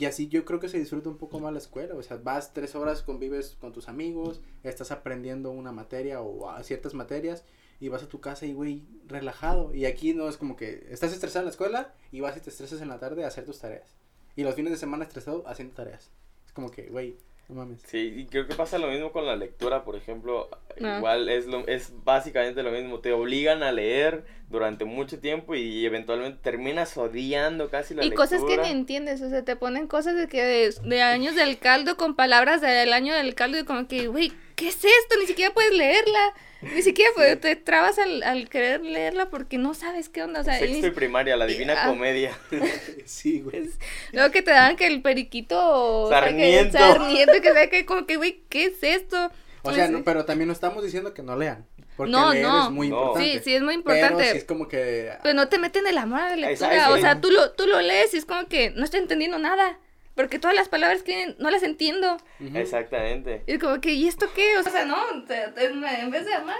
Y así yo creo que se disfruta un poco más la escuela, o sea, vas tres horas, convives con tus amigos, estás aprendiendo una materia o a ciertas materias y vas a tu casa y, güey, relajado. Y aquí no es como que estás estresado en la escuela y vas y te estresas en la tarde a hacer tus tareas. Y los fines de semana estresado haciendo tareas. Es como que, güey, No mames. Sí, y creo que pasa lo mismo con la lectura, por ejemplo, Ah. igual es lo es básicamente lo mismo, te obligan a leer durante mucho tiempo y eventualmente terminas odiando casi la Y lectura. cosas que ni entiendes, o sea, te ponen cosas de que de, de años del caldo con palabras del año del caldo y como que, güey, ¿qué es esto? Ni siquiera puedes leerla. Ni siquiera pues, te trabas al, al querer leerla porque no sabes qué onda, o sea, Sexto y primaria, la divina Ah. comedia. Sí, güey. luego que te daban que el periquito o sea, que Sarmiento. sarmiento, que sea que como que, güey, ¿qué es esto? O sea, Sí. no, pero también no estamos diciendo que no lean. Porque No, leer no. es muy No. importante. Sí, sí, es muy Pero importante. sí es como que. Pero no te meten el amor a la lectura. o sea, es. tú lo, tú lo lees y es como que no estoy entendiendo nada. Porque todas las palabras que no las entiendo. Ujú. Exactamente. Y es como que, ¿y esto qué? O sea, no, te- te- en vez de amar.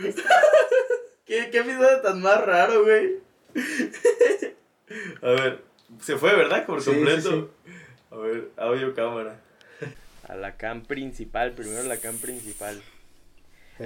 ¿Qué, qué episodio tan más raro, güey? A ver, se fue, ¿verdad? Por Sí, completo. sí, A ver, audio cámara. A la cam principal, primero la cam principal.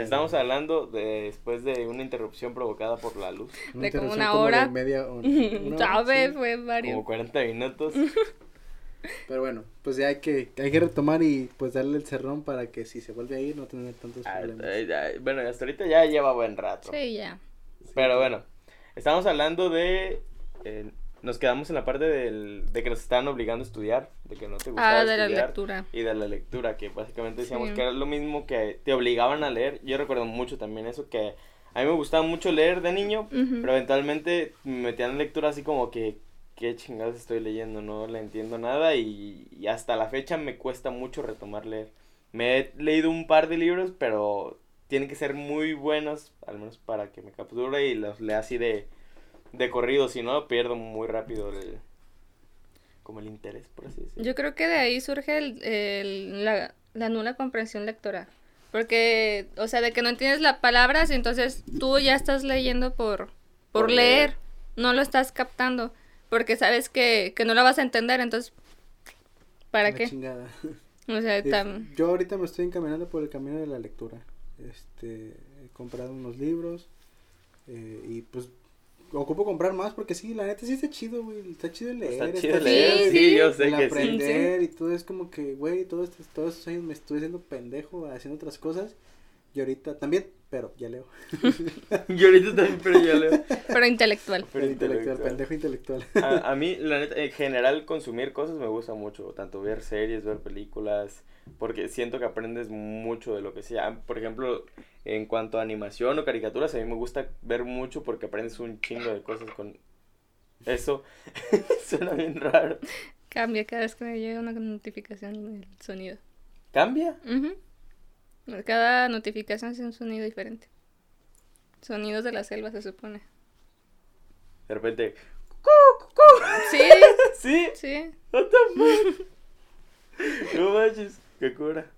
Estamos hablando de, después de una interrupción provocada por la luz. Una de como una de hora. media hora. una sí. Fue varios. Como 40 minutos. Pero bueno, pues ya hay que, hay que retomar y pues darle el cerrón para que si se vuelve a ir no tener tantos Ay, problemas. ay, ay, bueno, hasta ahorita ya lleva buen rato. Sí, ya. Pero bueno, estamos hablando de... eh, nos quedamos en la parte del, de que nos estaban obligando a estudiar, de que no te gustaba Ah, de la estudiar, lectura. Y de la lectura, que básicamente decíamos Sí. que era lo mismo que te obligaban a leer. Yo recuerdo mucho también eso, que a mí me gustaba mucho leer de niño, pero eventualmente me metían en lectura así como que, ¿qué chingados estoy leyendo? No le entiendo nada y, y hasta la fecha me cuesta mucho retomar leer. Me he leído un par de libros, pero tienen que ser muy buenos, al menos para que me capture y los lea así de, de corrido, si no pierdo muy rápido el, como el interés, por así decirlo. Yo creo que de ahí surge el, el- la, la nula comprensión lectora. Porque, o sea, de que no entiendes las palabras, entonces tú ya estás leyendo por, por, Por leer. leer. No lo estás captando. Porque sabes que, que no lo vas a entender, entonces, ¿para La qué? chingada. O sea, tam- Yo ahorita me estoy encaminando por el camino de la lectura. Este, he comprado unos libros eh, y pues ocupo comprar más porque sí, la neta sí está chido, güey. Está chido el leer. Está está chido Sí, leer, sí, sí. yo sé el que sí. aprender y todo es como que, güey, todos estos, todos estos años me estuve haciendo pendejo haciendo otras cosas y ahorita también, pero ya leo. Yo ahorita también, pero ya leo. pero intelectual. Pero intelectual, intelectual. pendejo intelectual. A, a mí, la neta, en general, consumir cosas me gusta mucho. Tanto ver series, ver películas. Porque siento que aprendes mucho de lo que sea. Por ejemplo, en cuanto a animación o caricaturas, a mí me gusta ver mucho porque aprendes un chingo de cosas con eso. Suena bien raro. Cambia cada vez que me llega una notificación del sonido. ¿Cambia? Ujú. Cada notificación es un sonido diferente. Sonidos de la selva, se supone. De repente. Sí, ¿Sí? sí. What the fuck? No manches, qué cura.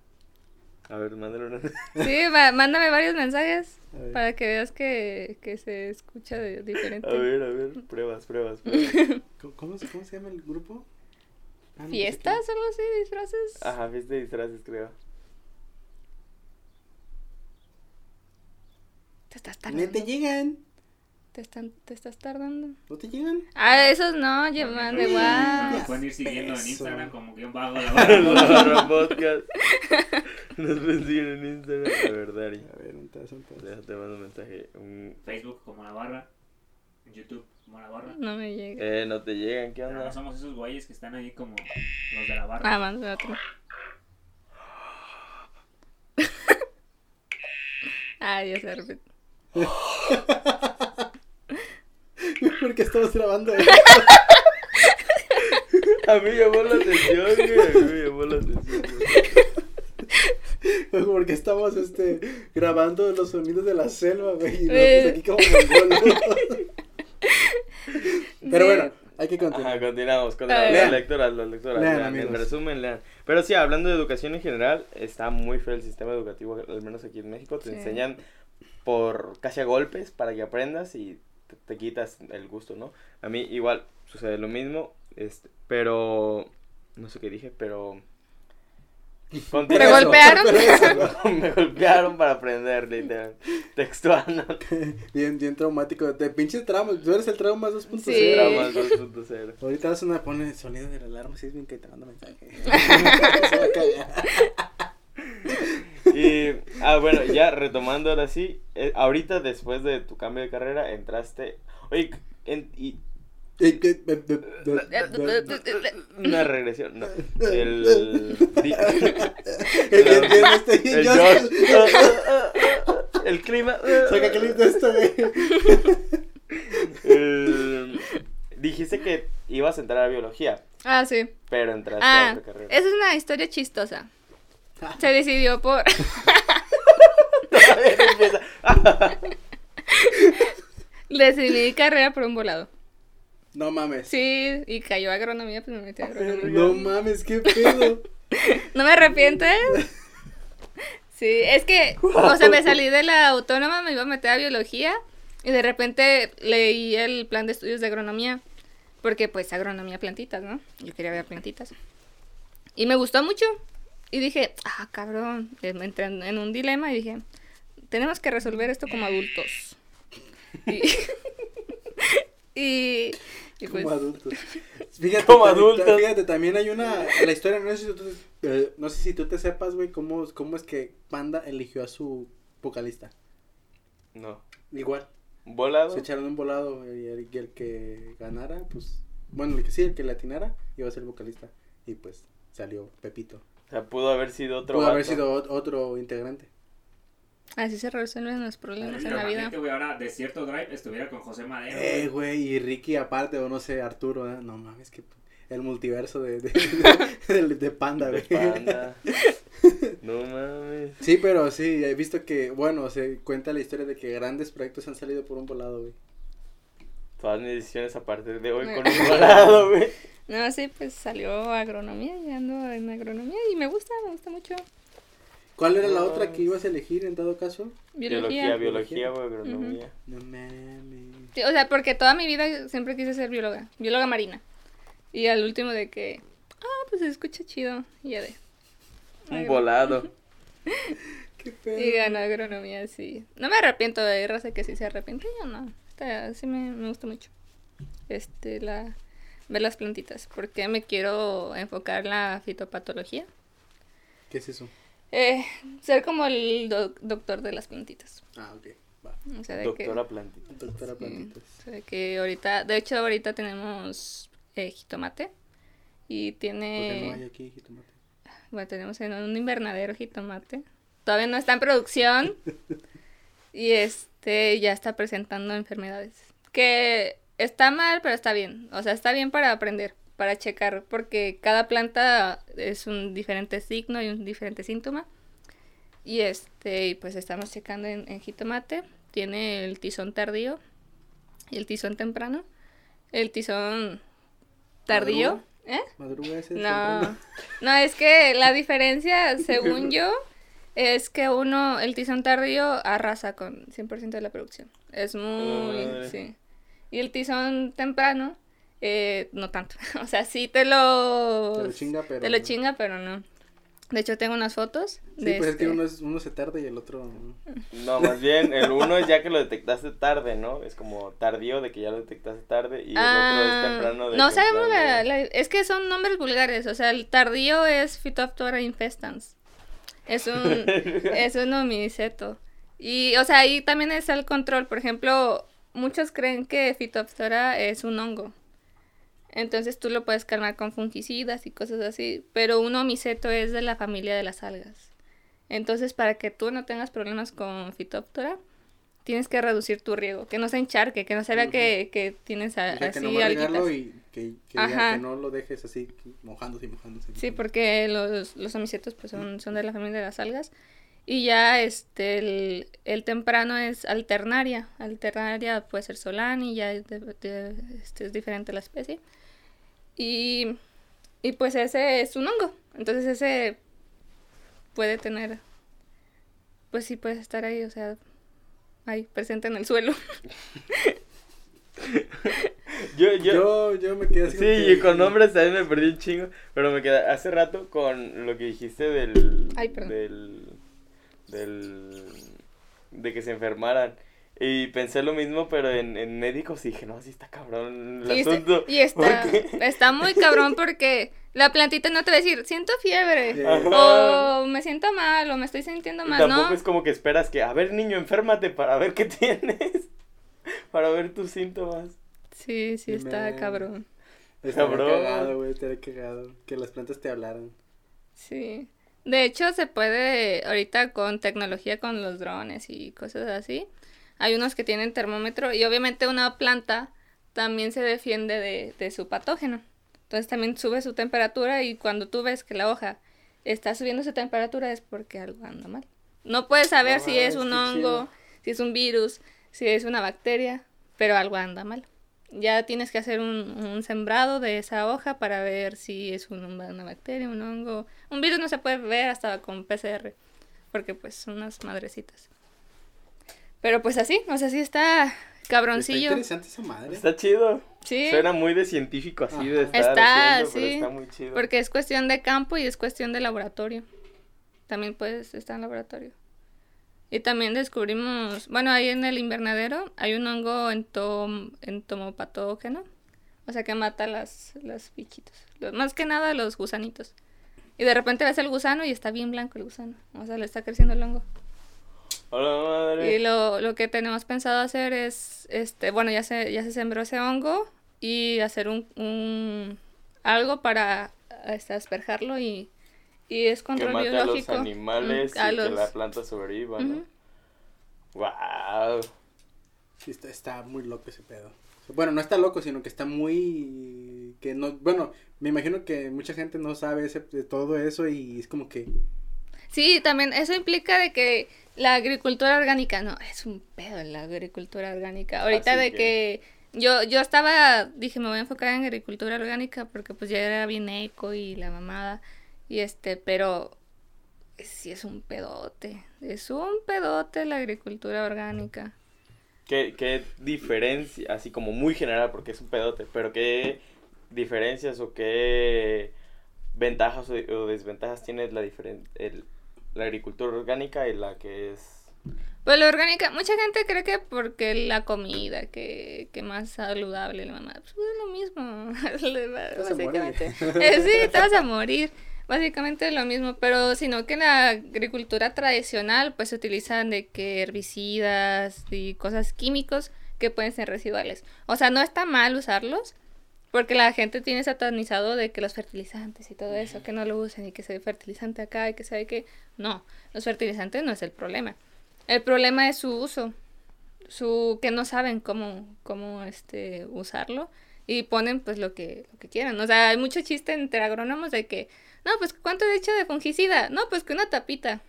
A ver, mándale una. Sí, mándame varios mensajes para que veas que, que se escucha de- diferente. A ver, a ver, pruebas, pruebas, pruebas. ¿Cómo, cómo se, cómo se llama el grupo? Ah, no, pues ¿Fiestas o algo así? ¿Disfraces? Ajá, viste disfraces, creo. Te estás No tardando. te llegan. Te, están, te estás tardando. ¿No te llegan? Ah, esos no, llevan de Nos guau. pueden ir siguiendo en. Instagram como guion bajo la La barra. podcast. Nos pueden seguir en Instagram. A ver, Dari. A ver, un tazo, un tazo. Déjate mando un mensaje. Un- Facebook como la barra. En YouTube como la barra. No me llega. Eh, no te llegan, ¿qué Pero no onda? somos esos güeyes que están ahí como los de la barra. Ah, mándame otro. se repite. Porque estamos grabando. A mí me llamó la atención, güey. A mí me llamó la atención. güey. Porque estamos este, grabando los sonidos de la selva, güey. Y Eh. nosotros aquí como mongolos. Pero bueno, hay que Ajá, continuar. continuamos. Continuamos. ver. Las lectoras, las lectoras. Lean, lean, en resumen, lean. Pero sí, hablando de educación en general, está muy feo el sistema educativo, al menos aquí en México. Te Sí. enseñan por casi a golpes para que aprendas y te, te quitas el gusto, ¿no? A mí igual sucede lo mismo, este, pero no sé qué dije, pero. ¿Te golpearon? Me golpearon para aprender, literal. Textual, ¿no? bien, bien traumático. De pinches traumas. Tú eres el trauma 2.0. Sí. Traumas 2.0. Ahorita vas una pone el sonido de la alarma. Si es bien que te manda mensaje. Se va a cagar. Y, ah, bueno, ya retomando ahora sí, eh, ahorita después de tu cambio de carrera entraste, oye, en- y una regresión, no, el, este el yo- Josh, el clima, Saca que listo esto, dijiste que ibas a entrar a biología, Ah, sí. pero entraste a Ah, otra carrera. esa es una historia chistosa. Se decidió por... Empieza, Decidí carrera por un volado. No mames. Sí, y cayó agronomía, pues me metí a agronomía. No mames, qué pedo. ¿No me arrepiento, eh? Sí, es que, o sea, me salí de la autónoma, me iba a meter a biología y de repente leí el plan de estudios de agronomía, porque pues agronomía plantitas, ¿no? Yo quería ver plantitas. Y me gustó mucho y dije, ah, cabrón, me entré en en un dilema y dije, tenemos que resolver esto como adultos. Y, y, y pues... Como adultos. Fíjate, Como adultos. Fíjate, también hay una. La historia, no sé si tú, eh, no sé si tú te sepas, güey, cómo, cómo es que Panda eligió a su vocalista. No, Igual. volado, Se echaron un volado y el, y el que ganara, pues. Bueno, el que sí, el que le atinara, iba a ser vocalista. Y pues salió Pepito. o sea, pudo haber sido otro Pudo haber sido ot- otro integrante. Así se resuelven los problemas en la vida. Imagínate, güey, ahora Desierto Drive estuviera con José Madero. Eh, güey, y Ricky aparte, o no sé, Arturo, ¿eh? no mames, que el multiverso de, de, de, de Panda, güey. panda. No mames. Sí, pero sí, he visto que, bueno, se cuenta la historia de que grandes proyectos han salido por un volado, güey. Todas mis decisiones a partir de hoy Me- con un volado, güey. No, sí, pues salió agronomía y ando en agronomía y me gusta, me gusta mucho. ¿Cuál era la otra que ibas a elegir en dado caso? Biología, Biología. biología, güey, agronomía. No mames. Sí, o sea, porque toda mi vida siempre quise ser bióloga, bióloga marina. Y al último de que, ah, pues se escucha chido. Y ya de. Un Ay, volado. Qué pedo. Y ganó agronomía, sí. No me arrepiento de raza que sí se arrepiente, yo no. Está- sí me, me gusta mucho. Este, la. Ver las plantitas. Porque me quiero enfocar en la fitopatología. ¿Qué es eso? Eh, ser como el doc- doctor de las plantitas. Ah, ok, va. O sea, de Doctora plantita. Doctora que, Plantitas. sí, o sea, que ahorita, de hecho ahorita tenemos eh, jitomate. Y Porque tiene, no hay aquí jitomate. bueno, tenemos en un invernadero jitomate. Todavía no está en producción. y este ya está presentando enfermedades. Que está mal, pero está bien. O sea, está bien para aprender, para checar, porque cada planta es un diferente signo y un diferente síntoma. Y este, pues estamos checando en, en jitomate. Tiene el tizón tardío y el tizón temprano. El tizón tardío. ¿Eh? ¿Madruga ese? No, temprano? no, es que la diferencia, según yo, es que uno, el tizón tardío, arrasa con 100% de la producción. Es muy, sí. Y el tizón temprano, eh, no tanto. O sea, sí te lo... Te lo chinga, pero. te lo no. chinga, pero no. De hecho, tengo unas fotos. Sí, de pues es que este- uno, es, uno se tarda y el otro. No, más bien, el uno es ya que lo detectaste tarde, ¿no? Es como tardío de que ya lo detectaste tarde y el otro Ah, es temprano de No sabemos la, la- Es que son nombres vulgares. O sea, el tardío es Phytophthora infestans. Es un, es un homiceto. Y, o sea, ahí también está el control. Por ejemplo, muchos creen que Phytophthora es un hongo. Entonces tú lo puedes calmar con fungicidas y cosas así. Pero un homiceto es de la familia de las algas. Entonces, para que tú no tengas problemas con Phytophthora, tienes que reducir tu riego. Que no se encharque, que no se vea que, que tienes a- O sea, que así regarlo alguitas. y que, que, Ajá. que no lo dejes así mojándose y mojándose. Sí, porque los, los homicetos pues son, son de la familia de las algas. Y ya este el, el temprano es alternaria. Alternaria puede ser solani, ya es, de- de- este, es diferente la especie. Y, y pues ese es un hongo. Entonces ese puede tener, pues sí puede estar ahí, o sea, ahí presente en el suelo. Yo, yo, Yo, yo me quedé así. sí, que- y con nombres también me perdí un chingo, pero me quedé hace rato con lo que dijiste del... Ay, perdón. Del... Del... De que se enfermaran. Y pensé lo mismo, pero en, en médicos y dije, no, sí está cabrón el Y, este- asunto. y está, está muy cabrón porque la plantita no te va a decir, siento fiebre, o me siento mal, o me estoy sintiendo Y mal, tampoco ¿no? es como que esperas que, a ver, niño, enférmate para ver qué tienes. para ver tus síntomas. Sí, sí, está Man. cabrón. Cabrón. cagado, güey, estaría cagado. Que las plantas te hablaran. Sí. De hecho, se puede, ahorita con tecnología, con los drones y cosas así, hay unos que tienen termómetro y obviamente una planta también se defiende de, de su patógeno. Entonces también sube su temperatura y cuando tú ves que la hoja está subiendo su temperatura es porque algo anda mal. No puedes saber si es mames, un hongo, chido. si es un virus, si es una bacteria, pero algo anda mal. Ya tienes que hacer un, un sembrado de esa hoja para ver si es un- una bacteria, un hongo. Un virus no se puede ver hasta con PCR, porque pues son unas madrecitas. Pero pues así, o sea, sí está Está cabroncillo. interesante esa madre. Está chido. Sí, Suena muy de científico así de estar Está, haciendo, pero sí, está muy chido. porque es cuestión de campo y es cuestión de laboratorio. También puedes estar en laboratorio. Y también descubrimos, bueno, ahí en el invernadero hay un hongo entom, entomopatógeno, o sea que mata las, los bichitos, los- más que nada los gusanitos. Y de repente ves el gusano y está bien blanco el gusano, o sea, le está creciendo el hongo. Hola, madre. Y lo, lo que tenemos pensado hacer es, este, bueno, ya se, ya se sembró ese hongo y hacer un, un algo para este, asperjarlo y, y es que control mata a los biológico. animales Mm, a y los- que la planta sobreviva, ¿no? Wow. Sí, está, está muy loco ese pedo. Bueno, no está loco, sino que está muy... que no Bueno, me imagino que mucha gente no sabe ese, de todo eso y es como que... Sí, también eso implica de que la agricultura orgánica, no, es un pedo la agricultura orgánica. Ahorita Así de que- que yo, yo estaba, dije, me voy a enfocar en agricultura orgánica porque pues ya era bien eco y la mamada. Y este, pero sí es un pedote, es un pedote la agricultura orgánica. ¿Qué, ¿Qué diferencia, así como muy general, porque es un pedote, pero qué diferencias o qué ventajas o, o desventajas tiene la, diferen el- la agricultura orgánica y la que es... Pues la orgánica, mucha gente cree que porque la comida, que, que más saludable la mamá, pues es lo mismo, básicamente. Eh, sí, te vas a morir, básicamente lo mismo, pero sino que en la agricultura tradicional pues se utilizan de que herbicidas y cosas químicos que pueden ser residuales. O sea, no está mal usarlos, porque la gente tiene satanizado de que los fertilizantes y todo eso, que no lo usen y que se fertilizante acá y que sabe que no, los fertilizantes no es el problema. El problema es su uso, su que no saben cómo cómo este usarlo y ponen pues lo que lo que quieran. O sea, hay mucho chiste entre agrónomos de que no, pues ¿cuánto he hecho de fungicida? No, pues que una tapita.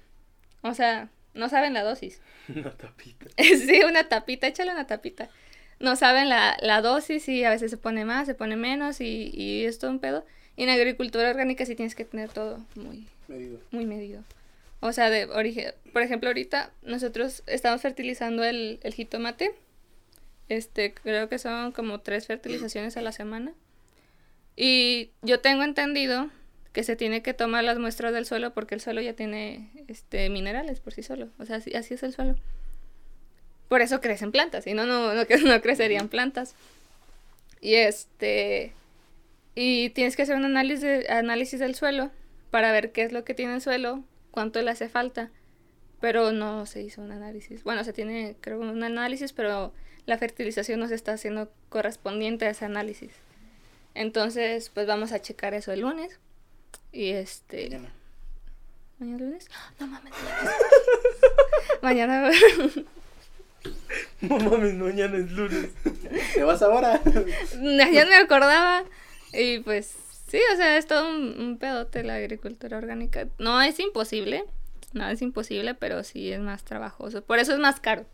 O sea, no saben la dosis. Una tapita. sí, una tapita, échale una tapita. No saben la, la dosis y a veces se pone más, se pone menos y, y es todo un pedo. Y en agricultura orgánica sí tienes que tener todo muy, medido. muy medido. O sea, de origen, por ejemplo, ahorita nosotros estamos fertilizando el, el jitomate. Este, creo que son como tres fertilizaciones a la semana. Y yo tengo entendido que se tiene que tomar las muestras del suelo porque el suelo ya tiene este minerales por sí solo. O sea, así, así es el suelo. Por eso crecen plantas, si no, no, no, no crecerían plantas. Y este. Y tienes que hacer un análisis, análisis del suelo para ver qué es lo que tiene el suelo, cuánto le hace falta. Pero no se hizo un análisis. Bueno, se tiene, creo, un análisis, pero la fertilización no se está haciendo correspondiente a ese análisis. Entonces, pues vamos a checar eso el lunes. Y este. Mañana. ¿Mañana lunes? No mames. Mañana. No mames, mañana es lunes. ¿Te vas ahora? ya me acordaba. Y pues sí, o sea, es todo un, un pedote la agricultura orgánica. No es imposible, no es imposible, pero sí es más trabajoso. Por eso es más caro.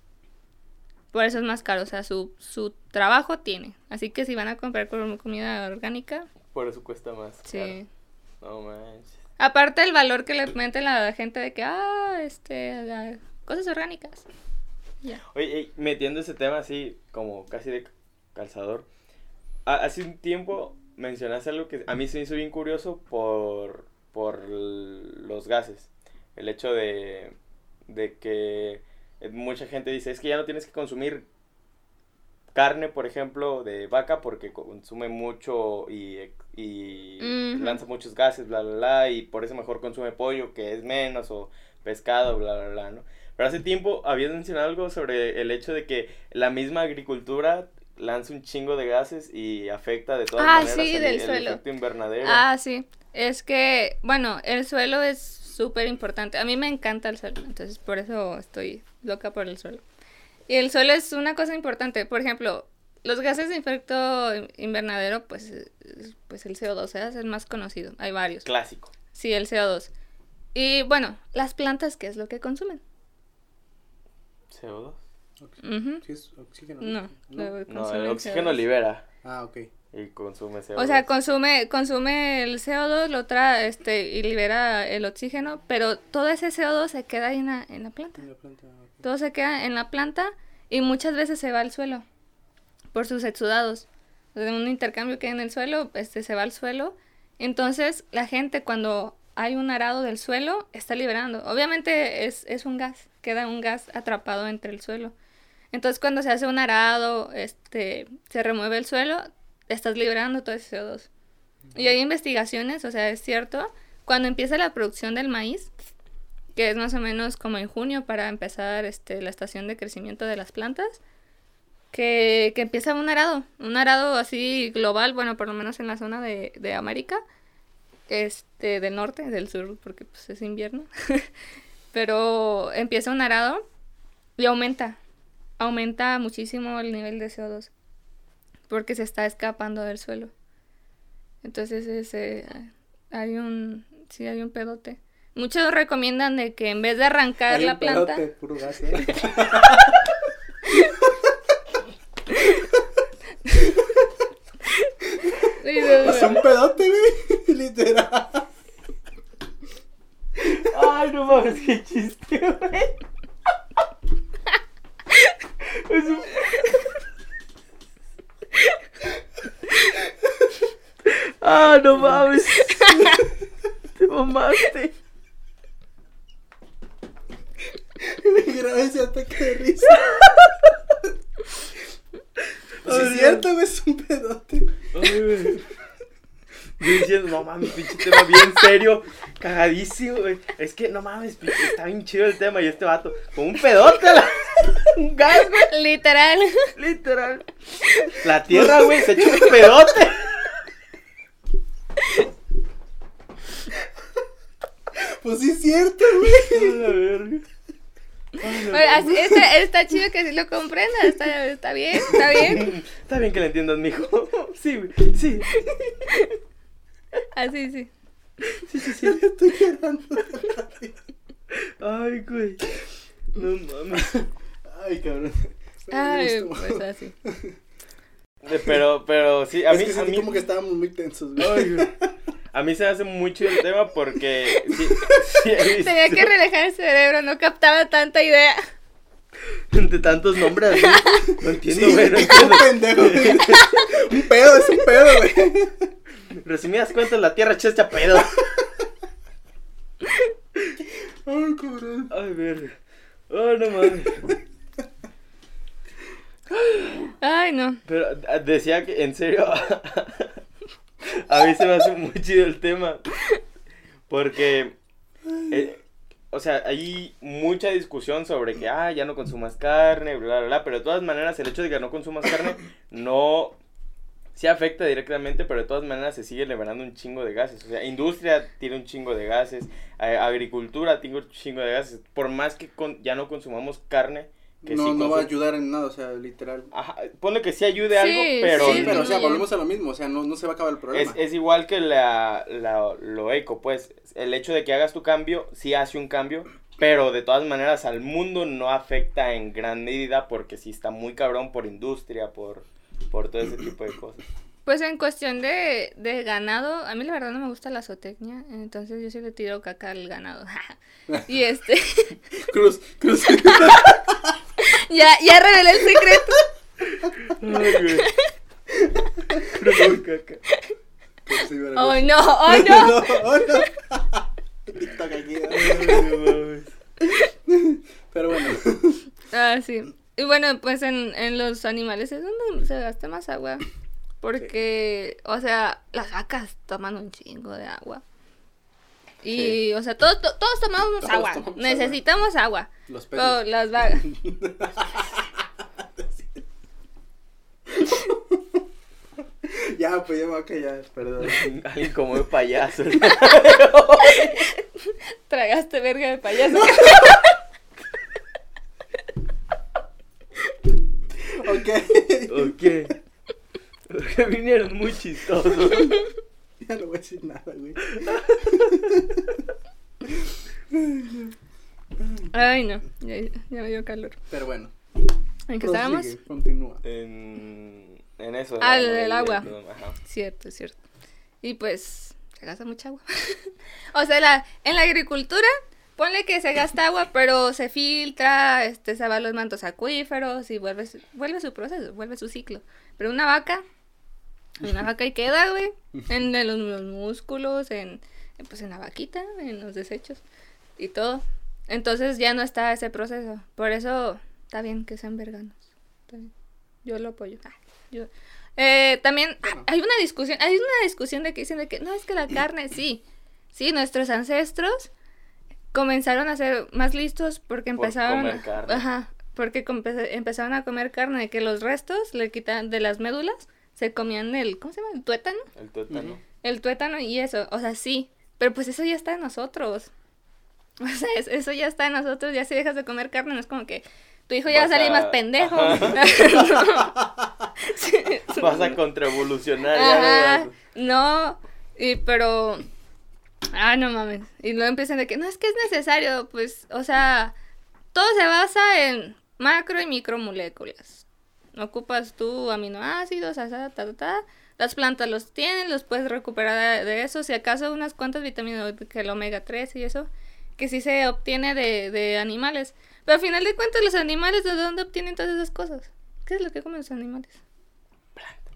Por eso es más caro, o sea, su, su trabajo tiene. Así que si van a comprar com- comida orgánica, Por eso cuesta más. sí. caro. No manches. Aparte el valor que le mete la gente de que, ah, este, cosas orgánicas. Ya. Oye, metiendo ese tema así, como casi de calzador. hace un tiempo mencionaste algo que a mí se me hizo bien curioso por, por los gases. El hecho de, de que mucha gente dice, es que ya no tienes que consumir carne, por ejemplo, de vaca porque consume mucho y, y lanza muchos gases, bla, bla, bla, y por eso mejor consume pollo, que es menos, o pescado, bla, bla, bla, ¿no? Pero hace tiempo habías mencionado algo sobre el hecho de que la misma agricultura lanza un chingo de gases y afecta de todas Ah, maneras sí, el, del el suelo. efecto invernadero. Ah, sí. Es que, bueno, el suelo es súper importante. A mí me encanta el suelo, entonces por eso estoy loca por el suelo. Y el suelo es una cosa importante. Por ejemplo, los gases de efecto invernadero, pues, pues el CO2 ¿eh? es el más conocido. Hay varios. Clásico. Sí, el CO2. Y bueno, las plantas, ¿qué es lo que consumen? CO2. Ujú. ¿Sí es oxígeno? No, ¿No? el oxígeno CO2. libera Ah, ok. y consume CO2. O sea, consume, consume el CO2, lo trae, este, y libera el oxígeno, pero todo ese CO2 se queda ahí en la, en la planta. En la planta, ok. Todo se queda en la planta y muchas veces se va al suelo por sus exudados. De un intercambio que hay en el suelo, este se va al suelo. Entonces, la gente cuando hay un arado del suelo está liberando. Obviamente es, es un gas, queda un gas atrapado entre el suelo. Entonces, cuando se hace un arado, este se remueve el suelo, estás liberando todo ese CO2. Y hay investigaciones, o sea, es cierto, cuando empieza la producción del maíz, que es más o menos como en junio para empezar este, la estación de crecimiento de las plantas, que, que empieza un arado, un arado así global, bueno, por lo menos en la zona de, de América, este, del norte, del sur, porque pues es invierno, pero empieza un arado y aumenta, aumenta muchísimo el nivel de CO2, porque se está escapando del suelo. Entonces ese, hay un, sí hay un pedote. Muchos recomiendan de que en vez de arrancar Hay la un planta, pedote, puro gas, ¿eh? Es un pedote, güey. Literal. Ay, no mames, qué chiste, güey. Es un... Ah, no mames. Te mamaste. Me grabé ese ataque de risa. Pues es cierto, güey, es un pedote. Ay, güey. Yo diciendo, no mames, pinche tema bien serio, cagadísimo, güey. Es que, no mames, está bien chido el tema y este vato, con un pedote, la- un gas, güey, Literal. literal. La tierra, güey, se echó un pedote. Pues sí es cierto, güey. A. Ay, Bueno, así- mames. está, está chido que así lo comprendas. Está, está bien, está bien. Está bien que lo entiendas, mijo. Sí, güey, sí. Así, sí. Sí, sí, sí. Estoy llorando. Ay, güey. No mames. Ay, cabrón. Ay, pues así. Eh, Pero, pero sí, a es mí, que a mí, como que estábamos muy tensos, güey. Ay, güey. A mí se hace muy chido el tema porque sí, sí he visto Tenía que relajar el cerebro, no captaba tanta idea. entre tantos nombres. No entiendo, Sí, güey. no un entiendo. pendejo, güey. Un pedo, es un pedo, güey. Resumidas cuentas, la tierra echa este pedo. Ay, cabrón. Ay, verga. Ay, no mames. Ay, no. Pero ah, decía que, en serio, a mí se me hace muy chido el tema. Porque, eh, o sea, hay mucha discusión sobre que, ah, ya no consumas carne, bla, bla, bla. Pero de todas maneras, el hecho de que no consumas carne no. Sí afecta directamente, pero de todas maneras se sigue liberando un chingo de gases. O sea, industria tiene un chingo de gases, eh, agricultura tiene un chingo de gases. Por más que con- ya no consumamos carne, que No, sí no va a ayudar en nada, o sea, literal. Ajá, ponle que sí ayude Sí, algo, pero, Sí, pero o sea, volvemos a lo mismo, o sea, no, no se va a acabar el es, problema. es igual que la, la- lo eco, pues el hecho de que hagas tu cambio, sí hace un cambio, pero de todas maneras al mundo no afecta en gran medida porque sí está muy cabrón por industria, por, por todo ese tipo de cosas. Pues en cuestión de, de ganado, a mí la verdad no me gusta la zootecnia, entonces yo sí le tiro caca al ganado. y este, Cruz, cruz. ya, ya revelé el secreto. Caca. Pues sí, verga. ¡Oh, no! ¡Oh, no! oh, no. TikTok aquí, ¿no? Pero bueno. Ah, sí. Y bueno, pues en, en los animales es donde se gasta más agua. Porque, o sea, las vacas toman un chingo de agua. Y, o sea, todos, to- todos tomamos Todos agua. tomamos Necesitamos agua. Los peces. las vacas. Ya, pues ya me voy a callar, perdón. Alguien como de payaso. Tragaste verga de payaso. Ok. ok. Vinieron muy chistosos. Ya no voy a decir nada, güey. Ay, no. Ya, ya me dio calor. Pero bueno. ¿En qué estábamos? Continúa. En, en eso. Ah, el del Y- agua. Ajá. Cierto, cierto. Y pues se gasta mucha agua. o sea, la, en la agricultura, ponle que se gasta agua, pero se filtra, este, se va a los mantos acuíferos y vuelve, su- vuelve su proceso, vuelve su ciclo. Pero una vaca, una vaca y queda, güey, en, los, los músculos, en, pues en la vaquita, en los desechos y todo. Entonces ya no está ese proceso. Por eso está bien que sean veganos. Está bien. Yo lo apoyo. Ah, yo- Eh, también Bueno. hay una discusión, hay una discusión de que dicen de que no es que la carne, sí, sí, nuestros ancestros comenzaron a ser más listos porque Por empezaron, comer carne. ajá, porque empezaron a comer carne, que los restos le quitan de las médulas se comían el, ¿cómo se llama? El tuétano, El tuétano. El tuétano y eso, o sea, sí, pero pues eso ya está en nosotros. O sea, es- eso ya está en nosotros, ya si dejas de comer carne no es como que tu hijo ya va a salir más pendejo. Sí. Vas a contraevolucionar. ya, Ajá, no, y pero, ah, no mames, y luego empiezan de que, no, es que es necesario, pues, o sea, todo se basa en macro y micromoléculas. Ocupas tú aminoácidos, ta, ta, ta, las plantas los tienen, los puedes recuperar de, de eso, si acaso unas cuantas vitaminas, que el omega 3 y eso, que sí se obtiene de, de animales. Pero al final de cuentas, los animales, ¿de dónde obtienen todas esas cosas? ¿Qué es lo que comen los animales?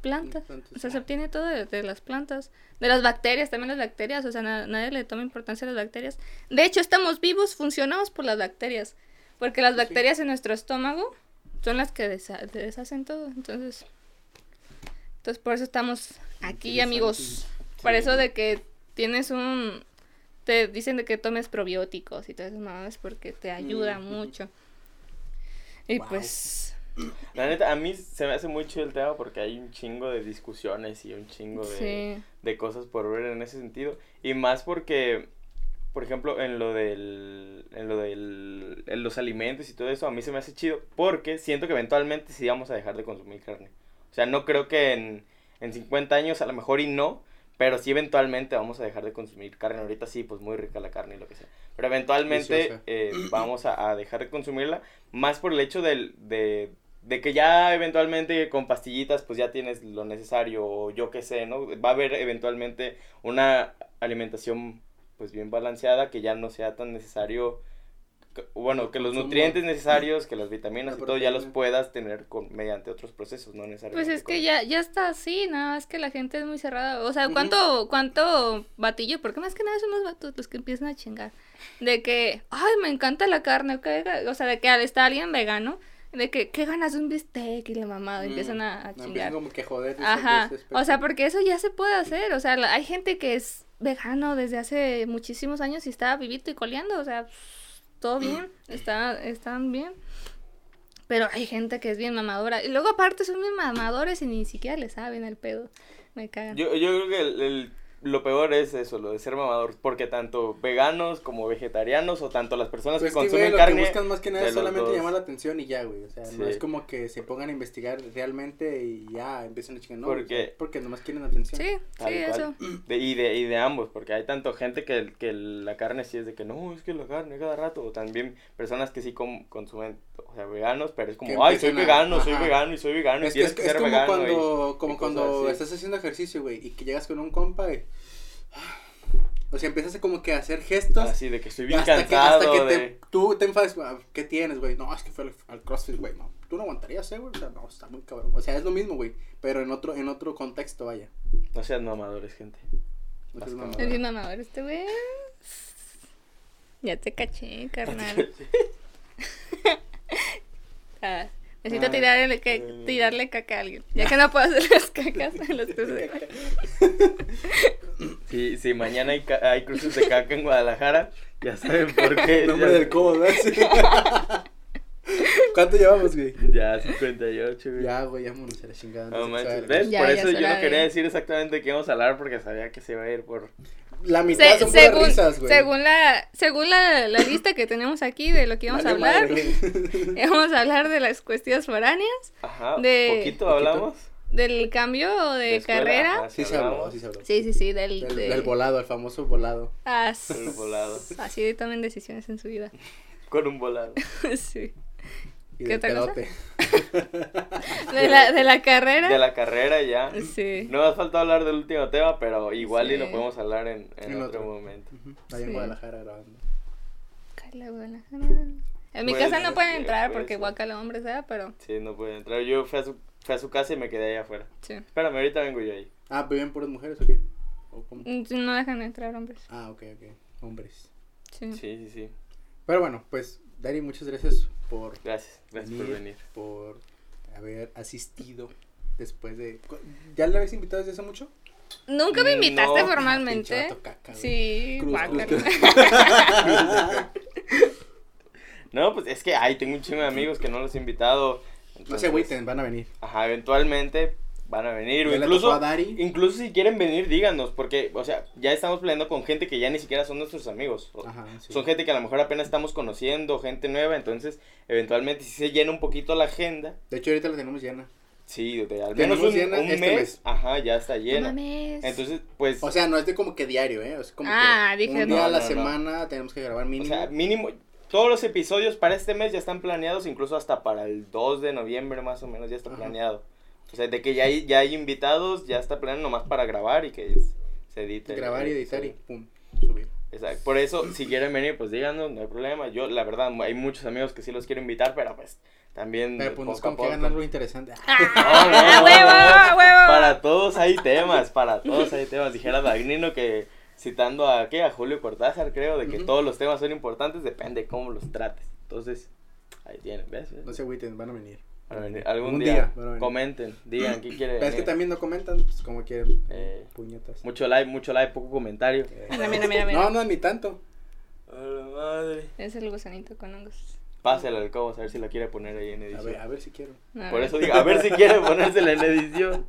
Plantas. Plantas. O sea, se obtiene todo de, de las plantas. De las bacterias, también las bacterias. O sea, na- nadie le toma importancia a las bacterias. De hecho, estamos vivos, funcionamos por las bacterias. Porque las Sí. bacterias en nuestro estómago son las que desha- deshacen todo. Entonces, entonces por eso estamos aquí, amigos. Por eso de que tienes un... Te dicen de que tomes probióticos y todo eso, no, es porque te ayuda Mm, mucho. Y Wow. pues... La neta, a mí se me hace muy chido el tema porque hay un chingo de discusiones y un chingo de, Sí. de cosas por ver en ese sentido. Y más porque, por ejemplo, en lo del, en lo del, en los alimentos y todo eso, a mí se me hace chido porque siento que eventualmente sí vamos a dejar de consumir carne. O sea, no creo que en, en 50 años a lo mejor y no, pero sí eventualmente vamos a dejar de consumir carne. Ahorita sí, pues muy rica la carne y lo que sea. Pero eventualmente eh, vamos a, a dejar de consumirla, más por el hecho del, de, de que ya eventualmente con pastillitas pues ya tienes lo necesario o yo qué sé, ¿no? Va a haber eventualmente una alimentación pues bien balanceada que ya no sea tan necesario, que- bueno, que los nutrientes necesarios, que las vitaminas y todo ya los puedas tener con, mediante otros procesos, no necesariamente. Pues es que ya, ya está así, nada más que la gente es muy cerrada. O sea. ¿cuánto, cuánto batillo? Porque más que nada son los vatos los que empiezan a chingar. De que, ay, me encanta la carne. que- O sea, de que al estar alguien vegano, de que, ¿qué ganas de un bistec? Y la mamada Mm, empiezan a, a no, empiezan chingar. como que joder. Ajá. O sea, porque eso ya se puede hacer. O sea, la- hay gente que es vegano desde hace muchísimos años y está vivito y coleando. O sea, todo bien. Está, están bien. Pero hay gente que es bien mamadora. Y luego aparte son bien mamadores y ni siquiera le saben el pedo. Me cagan. Yo, yo creo que el- el- lo peor es eso, lo de ser mamador, porque tanto veganos como vegetarianos o tanto las personas Pues que que, consumen güey, lo carne... que buscan más que nada es solamente llamar la atención y ya, güey. O sea, no Sí. es como que se pongan a investigar realmente y ya empiezan a chingar. No, Porque- sea, porque nomás quieren atención. Sí, Tal sí, cual. eso. De- y, de, y de ambos, porque hay tanto gente que, que la carne sí es de que no, es que la carne cada rato, o también personas que sí com- consumen, o sea, veganos, pero es como, Que ay, soy a- vegano, soy vegano y soy vegano, y Es, que tienes es, que, es ser como vegano. cuando, y- como y cuando estás haciendo ejercicio, güey, y que llegas con un compa y... O sea, empiezas a como que a hacer gestos. Así de que estoy bien hasta que, cansado hasta que de... te, tú te enfades, güey, ¿qué tienes, güey? No, es que fue al, al CrossFit, güey. No, tú no aguantarías, ¿eh, güey? O sea, no, está muy cabrón. O sea, es lo mismo, güey. Pero en otro, en otro contexto, vaya. No sean mamadores, gente. No seas mamador. Es bien mamador este güey. Ya te caché, carnal. Ah, necesito Ah. tirarle, que, tirarle caca a alguien. Ya que no puedo hacer las cacas en los cruces de caca. Si, si mañana hay, cruces de caca en Guadalajara, ya saben por qué. Nombre ya, del codo, ¿verdad? Sí. ¿Cuánto llevamos, güey? ya 58, güey. Ya, güey, ya vámonos a la chingada. No manches, ¿ves? Ya, por ya eso yo no quería decir exactamente de qué íbamos a hablar porque sabía que se iba a ir por... La mitad Se- son según, risas, güey. según la según la, la lista que tenemos aquí de lo que íbamos a hablar, madre. vamos a hablar de las cuestiones foráneas, Ajá, De- poquito hablamos. Del cambio de, escuela, carrera. Sí se habló, sí se habló. Sí, sí, sí, del, Del, de- del volado, el famoso volado. as- El volado. Así tomen decisiones en su vida. Con un volado. sí. Y ¿Qué del otra cosa? De la, de la carrera. De la carrera ya. Sí. No me ha faltado hablar del último tema, pero igual y lo podemos hablar en, en En otro, otro. momento. Ujú, Allá en Sí. Guadalajara grabando. Cala, Guadalajara. En mi casa no pueden sí, entrar porque ser. guacala hombres, ¿verdad? Pero Sí, no puede entrar. Yo fui a su, fui a su casa y me quedé allá afuera. sí. Espérame, ahorita vengo yo ahí. Ah, ¿viven puras mujeres o qué? ¿O cómo? Mm, No dejan entrar hombres. Ah, ok, ok. Hombres. Sí. Sí, sí, sí. Pero bueno, pues, Dari, muchas gracias por Gracias, gracias por venir. por haber asistido después de... ¿Ya le habéis invitado desde hace mucho? Nunca me invitaste No, formalmente. Pinche caca. Sí, Cruz, guácala. cruz, No, pues es que ahí tengo un chingo de amigos que no los he invitado. No se agüiten, van a venir. Ajá, eventualmente van a venir. O incluso, tocó a Dari. incluso si quieren venir, díganos. Porque, o sea, ya estamos peleando con gente que ya ni siquiera son nuestros amigos. O- Ajá, sí. Son gente que a lo mejor apenas estamos conociendo, gente nueva. Entonces, eventualmente, si se llena un poquito la agenda, De hecho, ahorita la tenemos llena. sí, de al Tenemos menos un, llena un este mes, mes. ajá, ya está llena. Entonces, pues, O sea, no es de como que diario, ¿eh? Es como Ah, que dije, un día no, a la no, no. semana tenemos que grabar o mínimo. sea, mínimo, todos los episodios para este mes ya están planeados, incluso hasta para el 2 de noviembre más o menos ya está Ajá. planeado. O sea, de que ya hay, ya hay invitados, ya está planeado nomás para grabar y que es- se edite. grabar y editar y pum, subir. Exacto. Por eso, si quieren venir, pues díganos, no hay problema. Yo, la verdad, hay muchos amigos que sí los quiero invitar, pero pues también. Pero pues no es poco a como que hagan algo interesante. ¡Ah, huevo, huevo! Para todos hay temas, para todos hay temas. Dijera Dagnino que citando a qué, a Julio Cortázar, creo, de que todos los temas son importantes, depende de cómo los trates. Entonces, ahí tienen, ¿ves? No se agüiten, van a venir. Van a venir. Algún día, día van a venir. comenten, digan qué quieren. Pero es que también no comentan, pues como quieren. Eh, Puñetas. Mucho like, mucho like, poco comentario. Eh, Mira, mira, mira, mira. No, no, ni tanto. A la madre. Es el gusanito con hongos. Pásale al cobos a ver si la quiere poner ahí en A edición. ver, a ver si quiero. A Por ver. eso digo, a ver si quiere ponérsela en edición.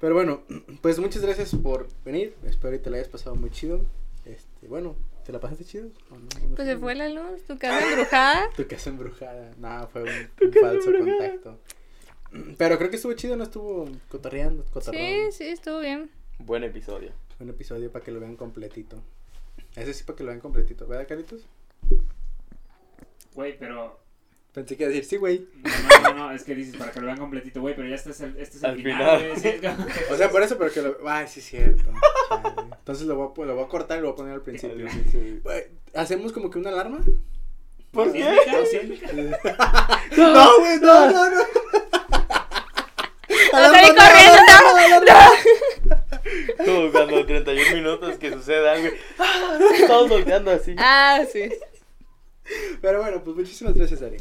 Pero bueno, pues muchas gracias por venir. Espero que te la hayas pasado muy chido. Este, bueno, ¿te la pasaste chido? ¿O no? No Pues se fue la luz, tu casa embrujada. Tu casa embrujada. No, fue un, un falso contacto. Pero creo que estuvo chido, no estuvo cotorreando, cotorreando. Sí, sí, estuvo bien. Buen episodio. Un episodio para que lo vean completito. Ese sí para que lo vean completito, ¿verdad, Carlitos? Güey, pero. Pensé que iba a decir, sí, güey. No, no, no, es que dices para que lo vean completito, güey, pero ya este es el, este es el Al final, sí, O sea, por eso, pero que lo... Ay, sí, es cierto. Chale. Entonces lo voy, a, lo voy a cortar y lo voy a poner al principio. ¿Hacemos como que una alarma? ¿Por ¿Sí qué? No, güey, no, no, no. ¡No salí corriendo! ¡No! ¡No! Como cuando 31 minutos que sucede algo. ¡ah! Todos volteando así. Ah, sí. Pero bueno, pues muchísimas gracias, Ari.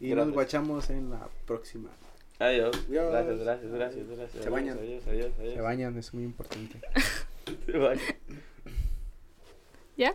Y nos guachamos en la próxima. Adiós. Adiós. Gracias, gracias, gracias, gracias. Se Adiós, bañan. Adiós, adiós, adiós. Se bañan, es muy importante. Se bañan. ¿Ya?